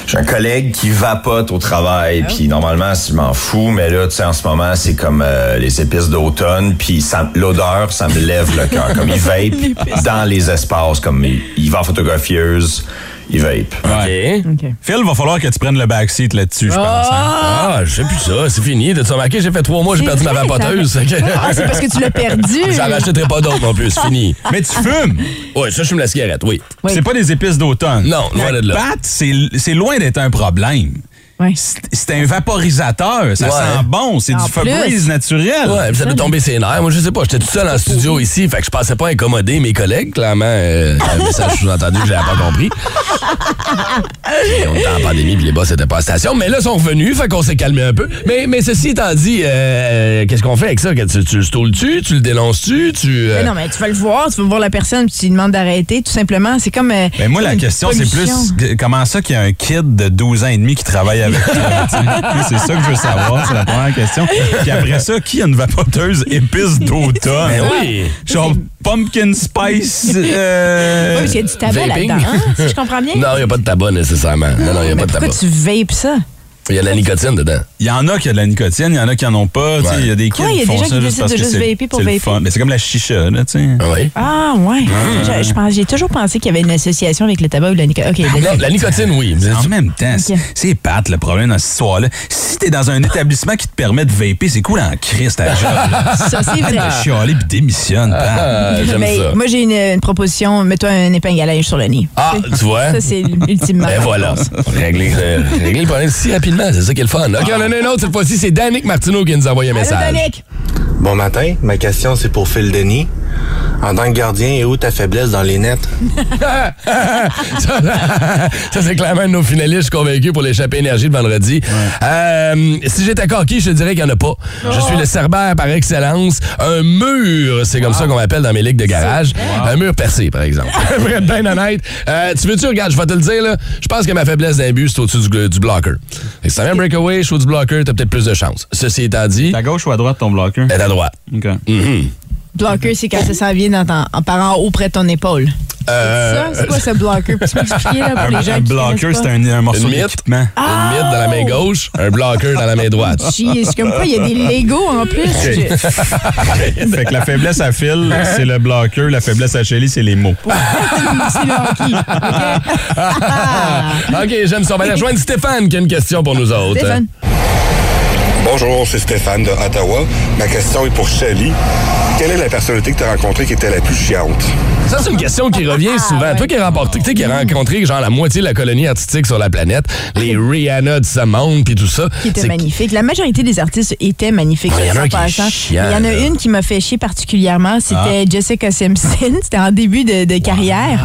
S11: J'ai un collègue qui vapote au travail puis normalement, je m'en fous, mais là, tu sais, en ce moment, c'est comme euh, les épices d'automne, puis ça- l'odeur, ça me lève le cœur. Comme il *laughs* vape dans les espaces, comme il, il va en photographieuse, il vape.
S6: Ouais. Phil, va falloir que tu prennes le backseat là-dessus, je pense. hein.
S3: Ah, je sais plus ça, c'est fini. T'as remarqué, j'ai fait trois mois, j'ai perdu ma vapoteuse.
S4: Ah, c'est parce que tu l'as perdu. *laughs*
S3: J'en rachèterai pas d'autres non plus, c'est fini.
S6: Mais tu fumes!
S3: Oui, ça, je fume la cigarette, oui.
S6: C'est pas des épices d'automne.
S3: Non, loin de là.
S6: Pat, c'est loin d'être un problème. C'est c'est un vaporisateur. Ça
S3: Ouais.
S6: sent bon. C'est du Febreze naturel.
S3: Ouais, puis ça doit tomber ses nerfs. Moi, je sais pas, j'étais tout seul en studio ici, fait que je pensais pas incommoder mes collègues, clairement. Euh, un message sous-entendu que j'avais pas compris. *laughs* Et on était en pandémie, puis les boss étaient pas à station. Mais là, ils sont revenus, fait qu'on s'est calmé un peu. Mais, mais ceci étant dit, euh, euh, qu'est-ce qu'on fait avec ça? Que Tu, tu le stoules-tu? Tu le dénonces-tu? Tu, euh,
S4: Mais non, mais tu vas le voir, tu vas voir la personne, puis tu lui demandes d'arrêter, tout simplement. C'est comme. euh,
S6: Ben moi, la question, c'est plus comment ça qu'il y a un kid de 12 ans et demi qui travaille avec toi? *laughs* c'est ça que je veux savoir, c'est la première question. Puis après ça, qui a une vapoteuse épice d'automne?
S3: Ben oui.
S6: Genre pumpkin spice. euh,
S4: Oui, parce qu'il y a du tabac là-dedans, hein, si je comprends bien.
S3: Non, il n'y a pas de tabac nécessairement. Non, non, il n'y a pas de
S4: Pourquoi
S3: tabac.
S4: tu vapes ça?
S3: Il y a de la nicotine dedans.
S6: Il y en a qui ont de la nicotine, il y en a qui en ont pas. Il y a des kids
S4: Ouais, y a
S6: qui
S4: des
S6: font
S4: gens
S6: ça
S4: qui
S6: juste parce
S4: de
S6: que
S4: juste
S6: c'est. Mais c'est comme la chicha, là, tu sais.
S3: oui?
S4: Ah, ouais. Je, pense- j'ai toujours pensé qu'il y avait une association avec le tabac ou la nicotine. OK,
S3: Non, la nicotine, oui.
S6: Mais en même temps, c'est- c'est Pat le problème dans cette histoire-là. Si t'es dans un établissement qui te permet de vaper, c'est cool en Christ à job. là. *laughs*
S4: Ça, c'est
S6: Arrête
S4: vrai.
S6: de chialer puis démissionne.
S3: Ah, j'aime
S4: Mais
S3: ça.
S4: Moi, j'ai une, une proposition. Mets-toi un épingle à linge sur le nez.
S3: Ah, tu vois?
S4: Ça, c'est ultimement.
S3: Ben voilà. Régler, euh, le problème si rapidement, c'est ça qui est le fun. OK, on en a un autre cette fois-ci. C'est Danick Martineau qui nous a envoyé un message.
S4: Danick?
S12: Bon matin, ma question c'est pour Phil Denis. En tant que gardien, est où ta faiblesse dans les nets? *laughs*
S3: ça, ça, c'est clairement un de nos finalistes, je suis convaincu, pour l'échappée énergie de vendredi. Euh, si j'étais coquille, je te dirais qu'il n'y en a pas. Je suis le cerbère par excellence. Un mur, c'est comme ça qu'on m'appelle dans mes ligues de garage. Un mur percé, par exemple. *laughs* Pour être bien honnête. Euh, tu veux-tu, regarde, je vais te le dire, là. Je pense que ma faiblesse d'un but, c'est au-dessus du, du blocker. Que Si t'as un breakaway, je suis du blocker, t'as peut-être plus de chance. Ceci étant dit.
S6: À gauche ou à droite, ton
S3: est à droite.
S6: OK.
S3: Mhm.
S4: Blocker, c'est quand ça s'en vient dans ton- en parant haut près de ton épaule.
S3: Euh,
S4: Ça, c'est quoi ce blocker? Peux-tu m'expliquer là, pour les gens
S6: Un
S4: qui
S6: blocker, c'est un, un morceau d'équipement.
S3: Une mythe dans la main gauche, un blocker dans la main droite. *laughs*
S4: Jeez, comme quoi, il y a des Legos en plus. Je- *laughs*
S6: fait que la faiblesse à Phil, c'est le blocker. La faiblesse à Shelly, c'est les mots.
S4: c'est le hockey. *laughs* OK?
S3: J'aime ça. On va aller rejoindre Stéphane qui a une question pour nous autres.
S4: Stéphane.
S13: Bonjour, c'est Stéphane de Ottawa. Ma question est pour Shelly. Quelle est la personnalité que tu as rencontrée qui était la plus chiante?
S3: Ça, c'est une question qui revient
S4: Ah,
S3: souvent. Toi qui as remporté, tu sais, qui as rencontré genre la moitié de la colonie artistique sur la planète, les *laughs* Rihanna de ce monde puis tout ça.
S4: Qui était magnifique. La majorité des artistes étaient magnifiques.
S3: Il y en a un
S4: en
S3: qui est
S4: passant.
S3: chiant,
S4: Mais il y en a
S3: là.
S4: une qui m'a fait chier particulièrement. C'était
S3: Ah.
S4: Jessica Simpson. *laughs* C'était en début de, de carrière.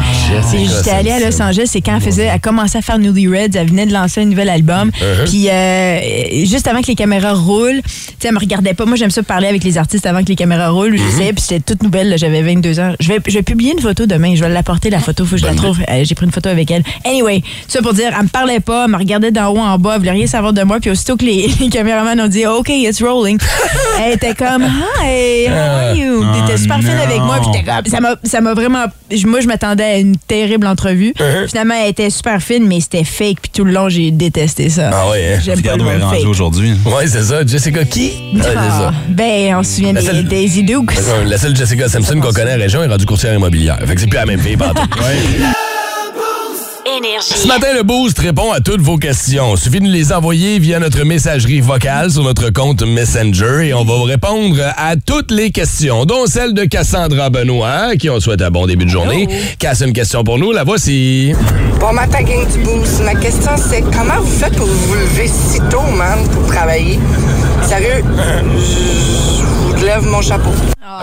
S4: C'est-
S3: Jessica
S4: J'étais allée à Los. Angeles. C'est quand elle faisait, elle commençait à faire Newly Reds. Elle venait de lancer un nouvel album.
S3: Uh-huh.
S4: Puis euh, juste avant que les caméras roulent, tu sais, elle me regardait pas. Moi, j'aime ça parler avec les artistes avant que les caméras roulent. Je
S3: Uh-huh.
S4: disais, puis c'était toute nouvelle. J'avais 22 ans. Je vais, je vais publier une photo demain. Je vais l'apporter la photo. Faut que je la trouve. Euh, J'ai pris une photo avec elle. Anyway, ça pour dire, elle me parlait pas. Elle me regardait d'en haut en bas. Elle voulait rien savoir de moi. Puis aussitôt que les, *laughs* les caméramans ont dit OK, it's rolling, *laughs* elle était comme Hi, how are you? Elle était super fine avec moi. Puis j'étais comme- ça m'a, ça m'a vraiment. je- Moi, je m'attendais à une terrible entrevue. Finalement, elle était super fine, mais c'était fake. Puis tout le long, j'ai détesté ça.
S3: Ah ouais, hein?
S4: J'aime pas
S6: Regarde
S4: le
S6: où elle est rendue
S4: fake.
S6: aujourd'hui.
S3: Ouais, c'est ça. Jessica qui? C'est
S4: Ah,
S3: ça.
S4: ben, on se souvient des
S3: seule-
S4: Daisy Dukes.
S3: La seule Jessica Simpson qu'on connaît à la région est rendue courtière immobilière. Fait que c'est plus la même fille, Ce matin, le Boost répond à toutes vos questions. Suffit de nous les envoyer via notre messagerie vocale sur notre compte Messenger et on va vous répondre à toutes les questions, dont celle de Cassandra Benoît, qui on souhaite un bon début de journée. Casse une question pour nous, la voici.
S14: Bon matin, gang du boost. Ma question, c'est comment vous faites pour vous lever si tôt, man, pour travailler? Sérieux, je *laughs* vous lève mon chapeau.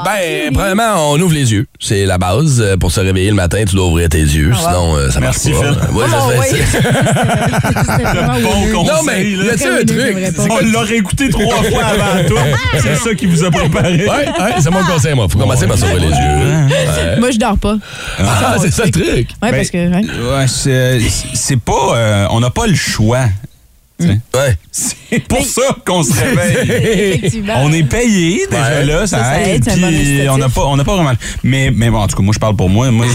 S3: Ben, premièrement, on ouvre les yeux. C'est la base. Euh, Pour se réveiller le matin, tu dois ouvrir tes yeux. Sinon, euh, ça marche
S6: Merci,
S3: pas.
S6: Phil.
S3: Ouais,
S4: Oh, *laughs*
S6: bon conseil.
S3: Non, mais
S6: là.
S3: y un truc?
S6: On l'aurait écouté trois fois avant tout. *laughs* C'est ça qui vous a préparé.
S3: Ouais, ouais, c'est mon conseil, moi. Faut commencer par s'ouvrir les yeux. Ouais.
S4: Moi, je dors pas.
S3: Ah, c'est ça le truc.
S4: Ouais,
S6: Ben,
S4: parce que. ouais.
S6: C'est pas. euh, on n'a pas le choix. Sais.
S3: Ouais.
S6: C'est pour ça qu'on se réveille.
S4: Effectivement.
S6: On est payé déjà
S3: Ouais.
S6: là, ça,
S4: Ça,
S6: aide. puis on n'a pas, on pas vraiment. Mais, mais bon, en tout cas, moi je parle pour moi. Moi,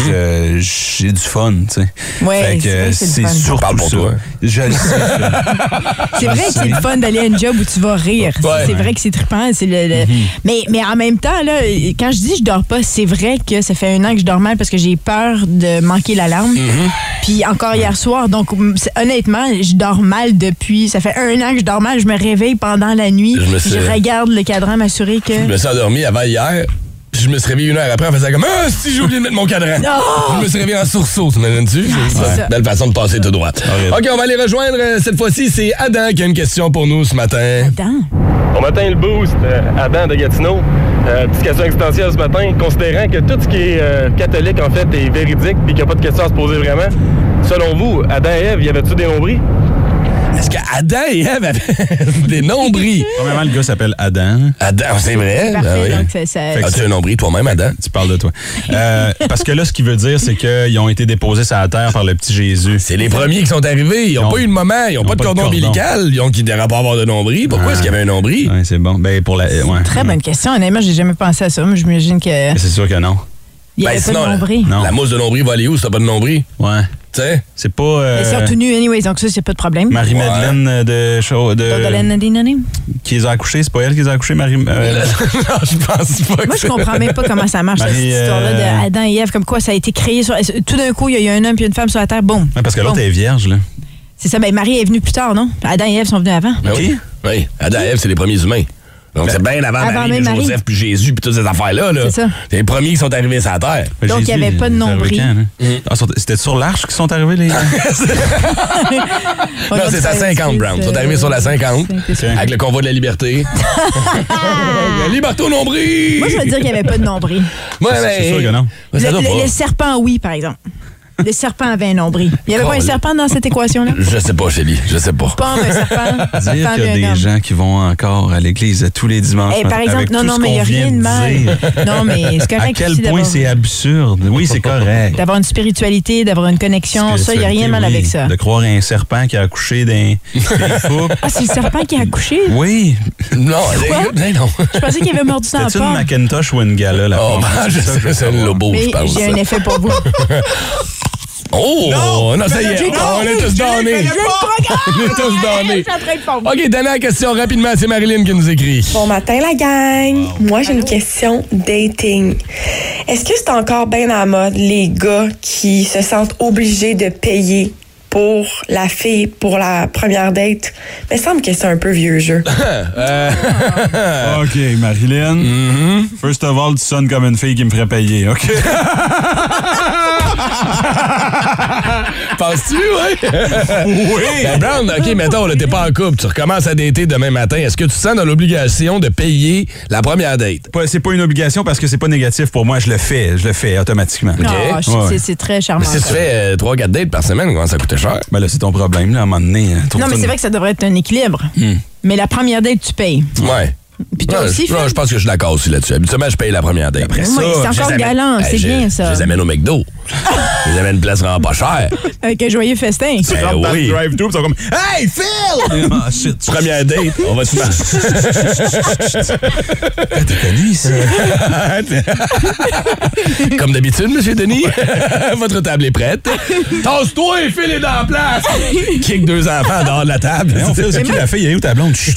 S6: j'ai du fun, tu sais.
S4: Ouais,
S6: Fait que
S4: c'est
S6: surtout
S3: Parle pour
S6: ça.
S3: toi.
S6: Je le *laughs* sais.
S4: C'est vrai que c'est le fun d'aller à une job où tu vas rire.
S3: Ouais.
S4: C'est vrai que c'est trippant. C'est le, le- mais, mais en même temps, là, quand je dis je dors pas, c'est vrai que ça fait un an que je dors mal parce que j'ai peur de manquer l'alarme. Puis encore hier soir, donc honnêtement, je dors mal depuis. Ça fait un an que je dors mal. Je me réveille pendant la nuit.
S3: Je me suis-
S4: Je regarde le cadran, m'assurer que.
S3: Je me suis endormi avant hier. Je me suis réveillé une heure après en faisant comme Ah, si j'ai oublié de mettre mon cadran. Je me suis réveillé en sursaut, t'imagines-tu?
S4: c'est ça.
S3: Belle façon de passer tout droit. OK, on va aller rejoindre euh, cette fois-ci. C'est Adam qui a une question pour nous ce matin.
S4: Attends.
S15: Bon matin, le boost. Euh, Adam de Gatineau. Euh, petite question existentielle ce matin. Considérant que tout ce qui est euh, catholique, en fait, est véridique puis qu'il n'y a pas de question à se poser vraiment, selon vous, Adam et Ève, y avait-tu des nombris?
S3: Est-ce que Adam et Ève avaient des nombris?
S6: Premièrement, le gars s'appelle Adam.
S3: Adam, c'est vrai?
S4: Parfait.
S3: Ah oui.
S4: Donc, ça, ça-
S6: Fait que
S3: As-tu un nombril toi-même, Adam?
S6: Tu parles de toi. Euh, parce que là, ce qu'il veut dire, c'est qu'ils ont été déposés sur la terre par le petit Jésus.
S3: C'est les premiers qui sont arrivés. Ils n'ont pas eu de moment. Ils n'ont pas de cordon ombilical. Ils ont qui ne pas avoir de nombril. Pourquoi est-ce qu'il y avait un nombril?
S6: Ouais, c'est bon. Ben, pour la. Ouais.
S4: Très bonne question. Honnêtement, j'ai jamais pensé à ça. Moi, j'imagine que.
S6: Mais C'est sûr que non.
S4: Il y avait
S3: Ben,
S4: pas
S3: sinon,
S4: de nombril.
S6: Non.
S3: La mousse de nombril va aller où si t'as pas de nombril?
S6: Ouais.
S3: Tu sais?
S6: C'est pas. euh,
S4: Ils sont tout nus, anyways, donc ça, c'est pas de problème.
S6: Marie-Madeleine de, Chau- de,
S4: Dodolène Nadine.
S6: qui les a accouchés, c'est pas elle qui les a accouchés, Marie. euh, *laughs*
S3: non, *laughs* je pense pas.
S4: Moi, je comprends même pas comment ça marche, cette histoire-là
S6: euh,
S4: de Adam et Ève. Comme quoi, ça a été créé sur. Tout d'un coup, il y a eu un homme puis une femme sur la terre. Boum.
S6: ouais, parce que l'autre est vierge, là.
S4: C'est ça. Ben, Marie est venue plus tard, non? Adam et Ève sont venus avant.
S3: Ben oui. Oui. Adam et Ève, c'est les premiers humains. Donc, c'est bien avant,
S4: Avant
S3: Marie,
S4: Marie.
S3: Joseph, puis Jésus, puis toutes ces affaires-là. Là.
S4: C'est ça.
S3: C'est les premiers qui sont arrivés sur la terre.
S6: Mais
S4: Donc, il y avait pas de nombril.
S6: quand, là? Ah, C'était sur l'arche qu'ils sont arrivés, les. *laughs*
S3: non, c'est ça, 50, Brown. Ils sont arrivés sur la 50, avec le convoi de la liberté. *laughs* la liberté au nombril!
S4: Moi, je veux dire qu'il n'y avait pas de nombril.
S3: Ouais,
S6: C'est
S3: mais-
S6: sûr que non.
S4: Le, le- le serpent, oui, par exemple. *laughs* Le serpent avait un nombril. Il n'y avait pas un serpent dans cette équation-là?
S3: Je sais pas, Chélie, je sais pas.
S4: Pas un serpent. *laughs*
S6: Dire qu'il y a des
S4: homme.
S6: gens qui vont encore à l'église tous les dimanches.
S4: Eh, par
S6: avec
S4: exemple, non,
S6: tout
S4: non,
S6: ce
S4: mais il n'y a rien de mal.
S6: dire. *laughs*
S4: Non, mais c'est
S6: À quel point c'est absurde? Oui, c'est correct.
S4: d'avoir une spiritualité, d'avoir une connexion. Ça, il n'y a rien de mal
S6: Oui,
S4: avec ça.
S6: De croire à un serpent qui a accouché d'un.
S4: Ah, c'est le serpent qui a accouché?
S6: Oui.
S3: Non,
S4: Quoi?
S3: eh, non.
S4: Je pensais qu'il avait mordu dans la
S6: C'était une. Macintosh ou une gala, la
S3: Oh, je sais, c'est un lobo, je
S4: Mais
S3: pense.
S4: j'ai un effet pour vous.
S3: Oh! Non, ça y est,
S4: J'ai *laughs*
S3: on est tous donnés. On est tous donnés. OK, dernière question rapidement, c'est Marilyn qui nous écrit.
S16: Bon matin, la gang. Moi, j'ai une question dating. Est-ce que c'est encore bien à la mode, les gars qui se sentent obligés de payer pour la fille pour la première date? Mais il semble que c'est un peu vieux jeu. *laughs*
S3: Euh, *laughs*
S6: OK, Marilyn.
S3: Mm-hmm.
S6: First of all, tu sonnes comme une fille qui me ferait payer, OK? *laughs*
S3: Penses-tu, oui?
S6: Oui.
S3: Ben, Brown, OK, mettons, là, t'es pas en couple, tu recommences à dater demain matin. Est-ce que tu te sens dans l'obligation de payer la première date?
S6: C'est pas une obligation parce que c'est pas négatif pour moi. Je le fais. Je le fais automatiquement.
S4: Ah,
S6: Ouais.
S4: c'est- très charmant.
S3: Mais si tu fais 3-4 dates par semaine, comment ça coûte cher?
S6: Ben là, c'est ton problème, là, à un moment donné. hein.
S4: Non, mais c'est vrai que ça devrait être un équilibre.
S3: Hmm.
S4: Mais la première date, tu payes.
S3: Ouais.
S4: Puis toi
S3: Non,
S4: aussi,
S3: je, non,
S4: Phil?
S3: je pense que je suis d'accord aussi là-dessus. Habituellement, je paye la première date. Après
S4: Oui, c'est encore galant, c'est bien, ça.
S3: Je les amène au McDo. Les amène une place vraiment pas chère.
S4: Avec un joyeux festin.
S3: Ben
S6: rentres dans le drive-thru, ils sont comme Hey, Phil! Ah, shit.
S3: Première date, on va se
S6: T'es connu ici. *laughs*
S3: Comme d'habitude, Monsieur Denis, *laughs* votre table est prête. Tasse-toi et file est dans la place. Kick deux enfants dehors de la table.
S6: Mais on fait c'est qui la fille? Elle est où ta blonde? Chut.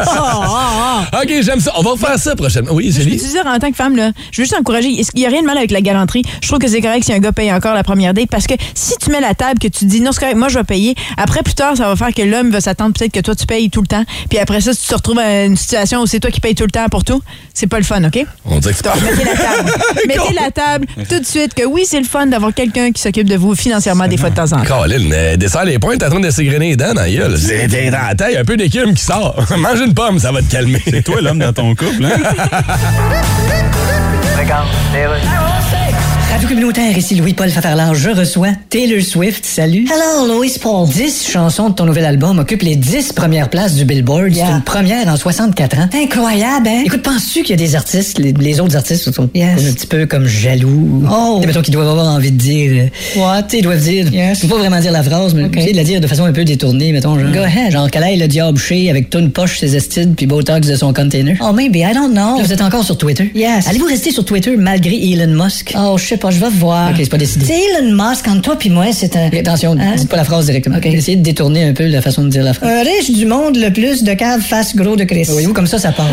S4: Ah, ah,
S3: OK, j'aime ça. On va refaire ça prochainement. Oui,
S4: Je veux
S3: Julie?
S4: dire, en tant que femme, là, je veux juste encourager. Il n'y a rien de mal avec la galanterie? Je trouve que c'est correct si un gars paye encore la première date parce que si tu mets la table, que tu dis non, c'est correct, moi je vais payer, après plus tard, ça va faire que l'homme va s'attendre peut-être que toi tu payes tout le temps. Puis après ça, si tu te retrouves à une situation où c'est toi qui payes tout le temps pour tout, c'est pas le fun, OK?
S3: On dirait que
S4: Donc, mettez la table. *laughs* mettez la table tout de suite que oui, c'est le fun d'avoir quelqu'un qui s'occupe de vous financièrement des fois de temps en temps.
S3: Caroline, euh, desserre les points, t'es en train de s'égrener les dents dans la gueule. C'est t'es dans la taille, un peu d'écume qui sort. *laughs* Mange une pomme, ça va te calmer.
S6: C'est toi l'homme dans ton couple, hein? *laughs*
S17: Radio communautaire, ici Louis-Paul Fafarlard. Je reçois Taylor Swift. Salut.
S18: Hello, Louis Paul.
S17: 10 chansons de ton nouvel album occupent les 10 premières places du Billboard. C'est une première en 64 ans.
S18: Incroyable, hein?
S17: Écoute, penses-tu qu'il y a des artistes, les, les autres artistes sont
S18: Yes.
S17: un petit peu comme jaloux?
S18: Oh.
S17: Mettons qu'ils doivent avoir envie de dire... euh,
S18: What?
S17: Ils doivent dire...
S18: Yes.
S17: Faut pas vraiment dire la phrase, mais
S18: Ok.
S17: tu sais, de la dire de façon un peu détournée, mettons. Genre,
S18: Go ahead.
S17: Genre, qu'elle aille le diable chez avec toute une poche, ses estides, puis Botox de son container.
S18: Oh, maybe, I don't know.
S17: Là, vous êtes encore sur Twitter?
S18: Yes.
S17: Allez-vous rester sur Twitter malgré Elon Musk?
S18: Oh, je sais pas, je vais voir.
S17: Ok, c'est pas décidé.
S18: Elon Musk, entre toi puis moi, c'est un...
S17: Attention,
S18: Hein?
S17: dites pas la phrase directement. Essayez de détourner un peu la façon de dire la phrase.
S18: Un riche du monde, le plus de caves face gros de Christ.
S17: Voyez-vous, comme ça, ça part.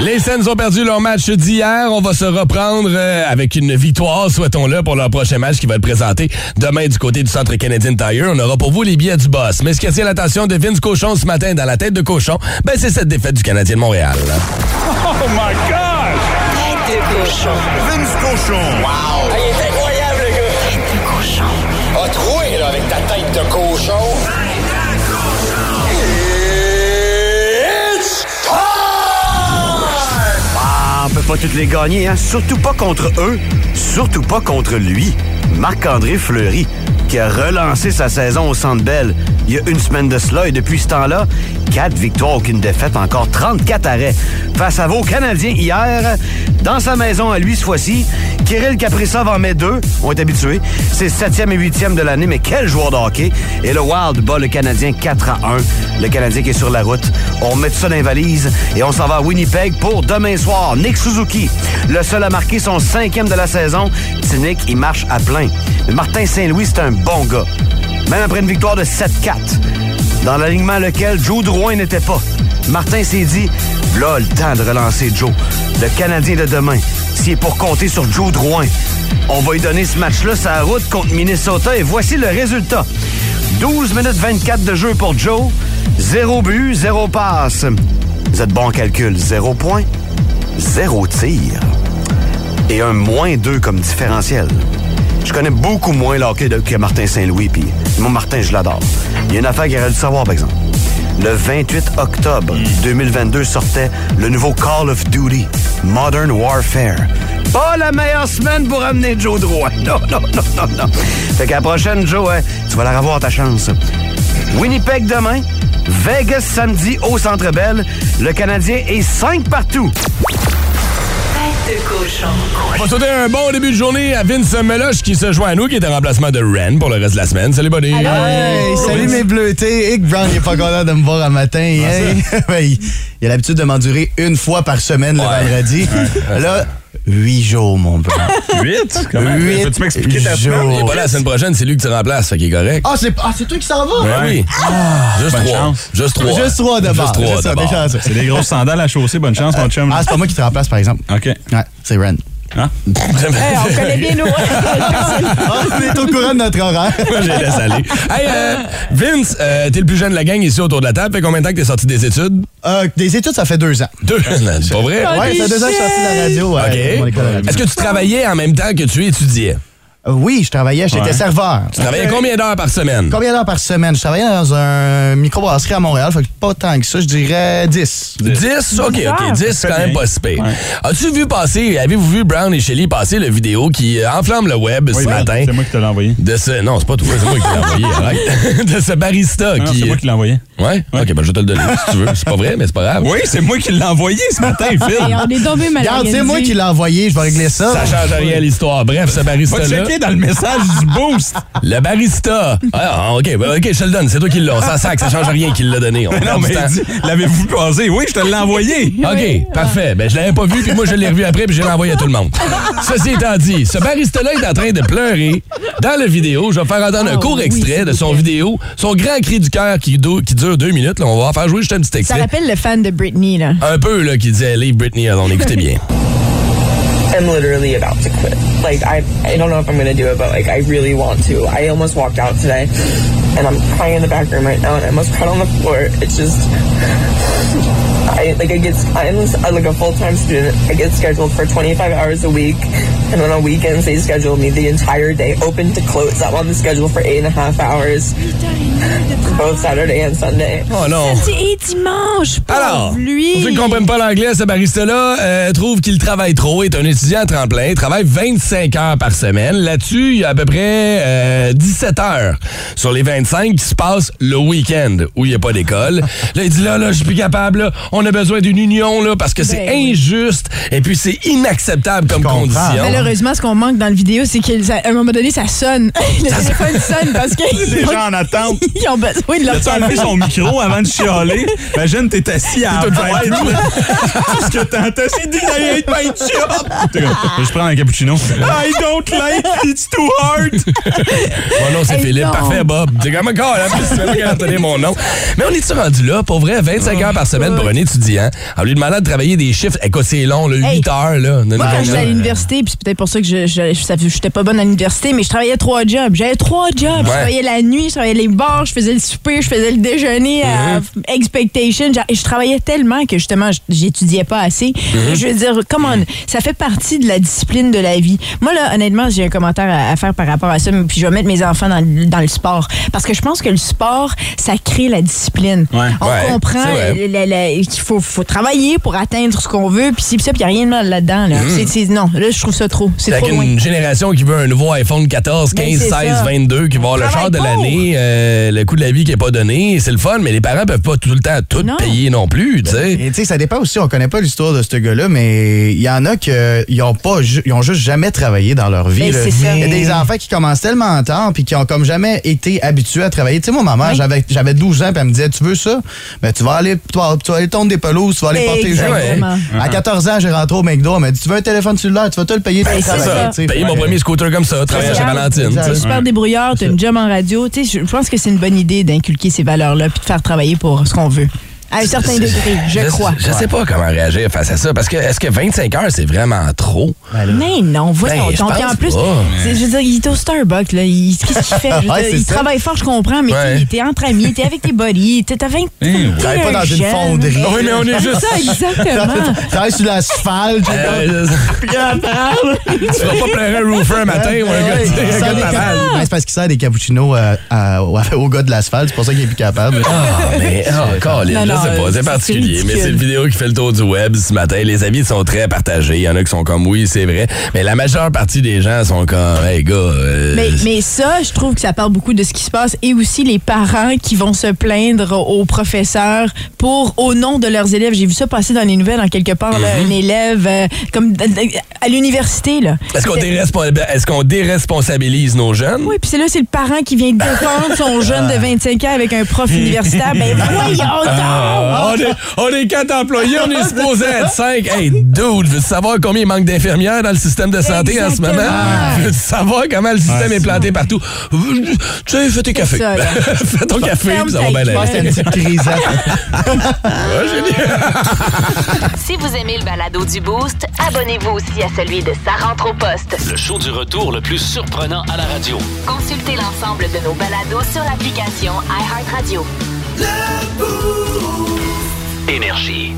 S3: Les Sens ont perdu leur match d'hier. On va se reprendre euh, avec une victoire, souhaitons-le, pour leur prochain match qui va être présenté demain du côté du Centre Canadian Tire. On aura pour vous les billets du boss. Mais ce qui attire l'attention de Vince Cochon ce matin dans la tête de cochon, ben c'est cette défaite du Canadien de Montréal.
S2: Oh my gosh! Cochon. Vince cochon. Wow! il est incroyable, le gars! Tête de cochon. A troué, là, avec ta tête de cochon. It's
S19: Ah, on peut pas toutes les gagner, hein? Surtout pas contre eux. Surtout pas contre lui. Marc-André Fleury, qui a relancé sa saison au Centre Bell il y a une semaine de cela. Et depuis ce temps-là, quatre victoires, aucune défaite, encore 34 arrêts. Face à vos Canadiens hier, dans sa maison à lui ce fois-ci, Kirill Kaprizov en met deux, on est habitués. C'est septième et huitième de l'année, mais quel joueur de hockey. Et le Wild bat le Canadien 4 à 1. Le Canadien qui est sur la route. On met tout ça dans les valises et on s'en va à Winnipeg pour demain soir. Nick Suzuki, le seul à marquer son cinquième de la saison. Petit Nick, il marche à plein. Mais Martin Saint-Louis, c'est un bon gars. Même après une victoire de 7-4, dans l'alignement lequel Joe Drouin n'était pas. Martin s'est dit, là, le temps de relancer Joe. Le Canadien de demain, s'il est pour compter sur Joe Drouin, on va lui donner ce match-là sa route contre Minnesota et voici le résultat. 12 minutes 24 de jeu pour Joe, 0 but, 0 passe. Vous êtes bon en calcul, 0 point, 0 tir et un moins 2 comme différentiel. Je connais beaucoup moins le hockey de- que Martin Saint-Louis, puis moi, Martin, je l'adore. Il y a une affaire qu'il aurait dû savoir, par exemple. Le 28 octobre 2022 sortait le nouveau Call of Duty, Modern Warfare. Pas la meilleure semaine pour amener Joe Drouin. *laughs* Non, non, non, non, non. Fait qu'à la prochaine, Joe, hein, tu vas la revoir ta chance. Winnipeg demain, Vegas samedi au Centre Bell. Le Canadien est 5 partout.
S1: Tête de cochon.
S3: On va souhaiter un bon début de journée à Vince Meloche qui se joint à nous, qui est en remplacement de Ren pour le reste de la semaine. Salut, buddy.
S20: Hey, salut mes bleutés. Hick Brown, il est pas content de me voir un matin. Hey. *laughs* Il, a l'habitude de m'endurer une fois par semaine le vendredi. Là, huit jours, mon blanc. *laughs*
S3: Huit?
S20: Comment? Huit
S3: Peux-tu m'expliquer ta
S20: jours.
S3: semaine? Il est pas là la semaine prochaine, c'est lui qui te remplace, fait qu'il est correct.
S20: Ah, c'est ah, c'est toi qui s'en vas?
S3: Ben oui. Juste
S6: Bonne
S3: trois.
S6: chance.
S3: Juste trois.
S20: Juste trois de
S3: Juste trois d'abord.
S6: C'est des grosses sandales à chausser. Bonne chance, mon chum.
S20: Ah, c'est pas moi qui te remplace, par exemple.
S6: OK.
S20: Ouais, c'est Ren.
S6: Hein?
S4: on *laughs* connaît bien nos.
S20: On est au courant de notre horaire.
S3: Moi, *laughs* je les laisse aller. Hey, euh, Vince, euh, t'es le plus jeune de la gang ici autour de la table. Fait combien de temps que t'es sorti des études?
S20: Euh, des études, ça fait deux ans.
S3: Deux? C'est pas vrai?
S20: Ouais, ça fait deux ans que je suis sorti de la radio.
S3: OK.
S20: radio.
S3: Est-ce que tu travaillais en même temps que tu étudiais?
S20: Euh, Oui, je travaillais, j'étais
S3: Ouais.
S20: serveur.
S3: Tu travaillais combien d'heures par semaine?
S20: Combien d'heures par semaine? Je travaillais dans un microbrasserie à Montréal, fait que pas tant que ça, je dirais 10.
S3: 10? OK, OK. 10, c'est quand même pas si pire.
S20: Ouais.
S3: As-tu vu passer, avez-vous vu Brown et Shelly passer le vidéo qui euh, enflamme le web
S6: Oui,
S3: ce
S6: ben,
S3: matin?
S6: C'est moi qui te l'ai envoyé.
S3: De ce, non, c'est pas toi, c'est moi qui t'ai envoyé. *laughs* *laughs* de ce barista
S6: Non,
S3: qui.
S6: c'est moi qui l'ai envoyé.
S3: Ouais? OK, ben je vais te le donner si tu veux. C'est pas vrai, mais c'est pas grave.
S6: Oui, c'est moi qui l'ai envoyé ce matin, Phil.
S4: On est tombé mal
S20: Regarde, c'est moi qui l'ai envoyé, je vais régler ça.
S3: Ça change rien à l'histoire. Bref, ce barista-là.
S6: Dans le message du boost.
S3: Le barista. Ah, OK, ben, OK, je te le donne. C'est toi qui l'as. Ça sac, ça change rien qu'il l'a donné. On *laughs*
S6: non, mais l'avez-vous passé? Oui, je te l'ai envoyé.
S3: OK, parfait. Ben, je l'avais pas vu, puis moi, je l'ai revu après, puis je l'ai envoyé à tout le monde. Ceci étant dit, ce barista-là est en train de pleurer dans la vidéo. Je vais faire entendre un
S4: Oh,
S3: court
S4: oui,
S3: extrait de son vidéo, son grand cri du cœur qui, dure deux minutes. Là, on va faire jouer juste un petit
S4: Ça
S3: extrait.
S4: rappelle le fan de Britney, là.
S3: Un peu, là, qui disait Leave Britney alone. Écoutez bien.
S21: I'm literally about to quit. Like I I don't know if I'm gonna do it, but like I really want to. I almost walked out today. And I'm crying in the back room right now, and I almost cried on the floor. It's just, I like I get I'm like a full time student. I get scheduled for 25 hours a week, and then on weekends they schedule me the entire day, open to close. I'm on the schedule for eight and a half hours, both Saturday and Sunday.
S3: Oh non.
S4: Et dimanche,
S3: Alors,
S4: lui.
S3: pour ceux qui ne comprennent pas l'anglais, ce barista-là euh, trouve qu'il travaille trop, est un étudiant à tremplin, il travaille 25 heures par semaine. Là-dessus, il y a à peu près euh, 17 heures sur les 25 qui se passent le week-end où il n'y a pas d'école. là, il dit là, là, je suis plus capable, là, on a besoin d'une union là, parce que c'est
S4: Ben
S3: injuste et puis c'est inacceptable comme condition.
S4: Malheureusement, ce qu'on manque dans le vidéo, c'est qu'à un moment donné, ça sonne. *laughs* Le téléphone sonne parce que. *laughs*
S5: Les gens en attente. *laughs*
S4: Ils ont besoin de leur
S5: As-tu enlevé son micro avant de chialer? Imagine, t'es assis à
S3: T'es
S5: la
S3: tout
S5: fête, ce que t'entends, c'est dit I hate my job. Je prends un cappuccino. I don't like it, it's too hard.
S3: Mon nom, c'est Philippe.
S4: non.
S3: Parfait, Bob. Comme encore, là, plus, mon nom. Mais on est-tu rendu là, pour vrai, 25 heures par semaine pour un étudiant. En lui demandant de travailler des chiffres, écoute, c'est long, là, 8
S4: Hey.
S3: heures, là.
S4: Moi, quand j'étais à l'université, puis c'est peut-être pour ça que je j'étais pas bonne à l'université, mais je travaillais trois jobs. J'avais trois jobs. Je travaillais la nuit, je travaillais les bars, je faisais le souper, je faisais le déjeuner à Expectation. J'a- Je travaillais tellement que justement, j'étudiais pas assez.
S3: Mhm.
S4: Je veux dire, come on, ça fait partie de la discipline de la vie. Moi, là, honnêtement, j'ai un commentaire à, à faire par rapport à ça, puis je vais mettre mes enfants dans, le- dans le sport. Parce que je pense que le sport, ça crée la discipline. On
S3: Ouais,
S4: comprend qu'il faut, faut travailler pour atteindre ce qu'on veut, puis si, puis ça, puis il n'y a rien de mal là-dedans. Là. C'est- c'est- non, là, je trouve ça trop. C'est trop loin.
S3: une génération qui veut un nouveau iPhone 14, 15,
S4: Ben, c'est
S3: 16,
S4: ça.
S3: 22, qui va avoir le char de
S4: pour.
S3: l'année, euh, le coût de la vie qui n'est pas donné. C'est le fun, mais les parents peuvent pas tout le temps tout payer non plus, tu sais.
S20: Et tu sais, ça dépend aussi, on connaît pas l'histoire de ce gars-là, mais il y en a qui ils ont pas ju- ils ont juste jamais travaillé dans leur vie.
S4: Mais
S20: là.
S4: c'est ça.
S20: Il y a des enfants qui commencent tellement tard puis qui ont comme jamais été habitués à travailler. Tu sais, moi, ma mère, j'avais j'avais 12 ans puis elle me disait, tu veux ça? Ben, tu vas aller, tu vas, tu vas aller tondre des pelouses, tu vas aller porter les. À 14 ans, j'ai rentré au McDo, elle m'a dit, tu veux un téléphone cellulaire, tu vas te le payer.
S4: Ben, c'est
S20: tu.
S3: Payer mon premier scooter comme ça, travailler chez Valentine. Tu sais.
S4: super débrouillard, t'as une job en radio. Tu sais, je pense que c'est une bonne idée d'inculquer ces valeurs-là puis de faire travailler pour ce qu'on veut. À un certain degré, je, crois.
S3: Je sais pas comment réagir face à ça, parce que est-ce que 25 heures, c'est vraiment trop?
S4: Mais non, voyons.
S3: Ben,
S4: en plus,
S3: pas.
S4: je veux dire, il est au Starbucks, là. Il- Qu'est-ce qu'il fait?
S20: Ouais,
S4: il
S20: ça.
S4: travaille fort, je comprends, mais
S3: Ouais.
S4: t'es entre amis, t'es avec tes buddies, t'es à 20
S20: Il travaille pas dans une fonderie.
S3: Oui, mais on est juste- *laughs*
S4: C'est ça, exactement.
S20: Travaille sur l'asphalte.
S3: Tu vas pas pleurer un roofer un matin ou un gars.
S20: Ben, c'est parce qu'il sert des cappuccinos euh, *laughs* au gars de l'asphalte, c'est pour ça qu'il est plus capable.
S3: Ah, mais, oh, Sais pas, c'est particulier. Mais c'est une vidéo qui fait le tour du web ce matin. Les avis sont très partagés. Il y en a qui sont comme oui, c'est vrai. Mais la majeure partie des gens sont comme, hey, gars. euh,
S4: Mais, mais ça, je trouve que ça parle beaucoup de ce qui se passe et aussi les parents qui vont se plaindre aux professeurs pour, au nom de leurs élèves. J'ai vu ça passer dans les nouvelles en quelque part, là, un élève euh, comme à l'université. là.
S3: Est-ce qu'on est-ce qu'on déresponsabilise nos jeunes?
S4: Oui, puis c'est là, c'est le parent qui vient défendre son *laughs* jeune de 25 ans avec un prof universitaire. Ben *laughs* voyons
S3: Ah,
S4: donc!
S3: On, est, on est quatre employés, on est supposé être cinq. Hey, dude, veux-tu savoir combien il manque d'infirmières dans le système de santé en ce moment?
S4: Exactement.
S3: Veux-tu savoir comment le système est planté partout? Tu sais, fais tes cafés.
S4: ça, *laughs*
S3: fais ton café,
S4: Ferme
S3: puis ça va bien aller.
S20: C'est une petite crise. *laughs*
S1: Si vous aimez le balado du Boost, abonnez-vous aussi à celui de Sa rentre au poste.
S22: Le show du retour le plus surprenant à la radio.
S1: Consultez l'ensemble de nos balados sur l'application iHeartRadio.
S22: Énergie.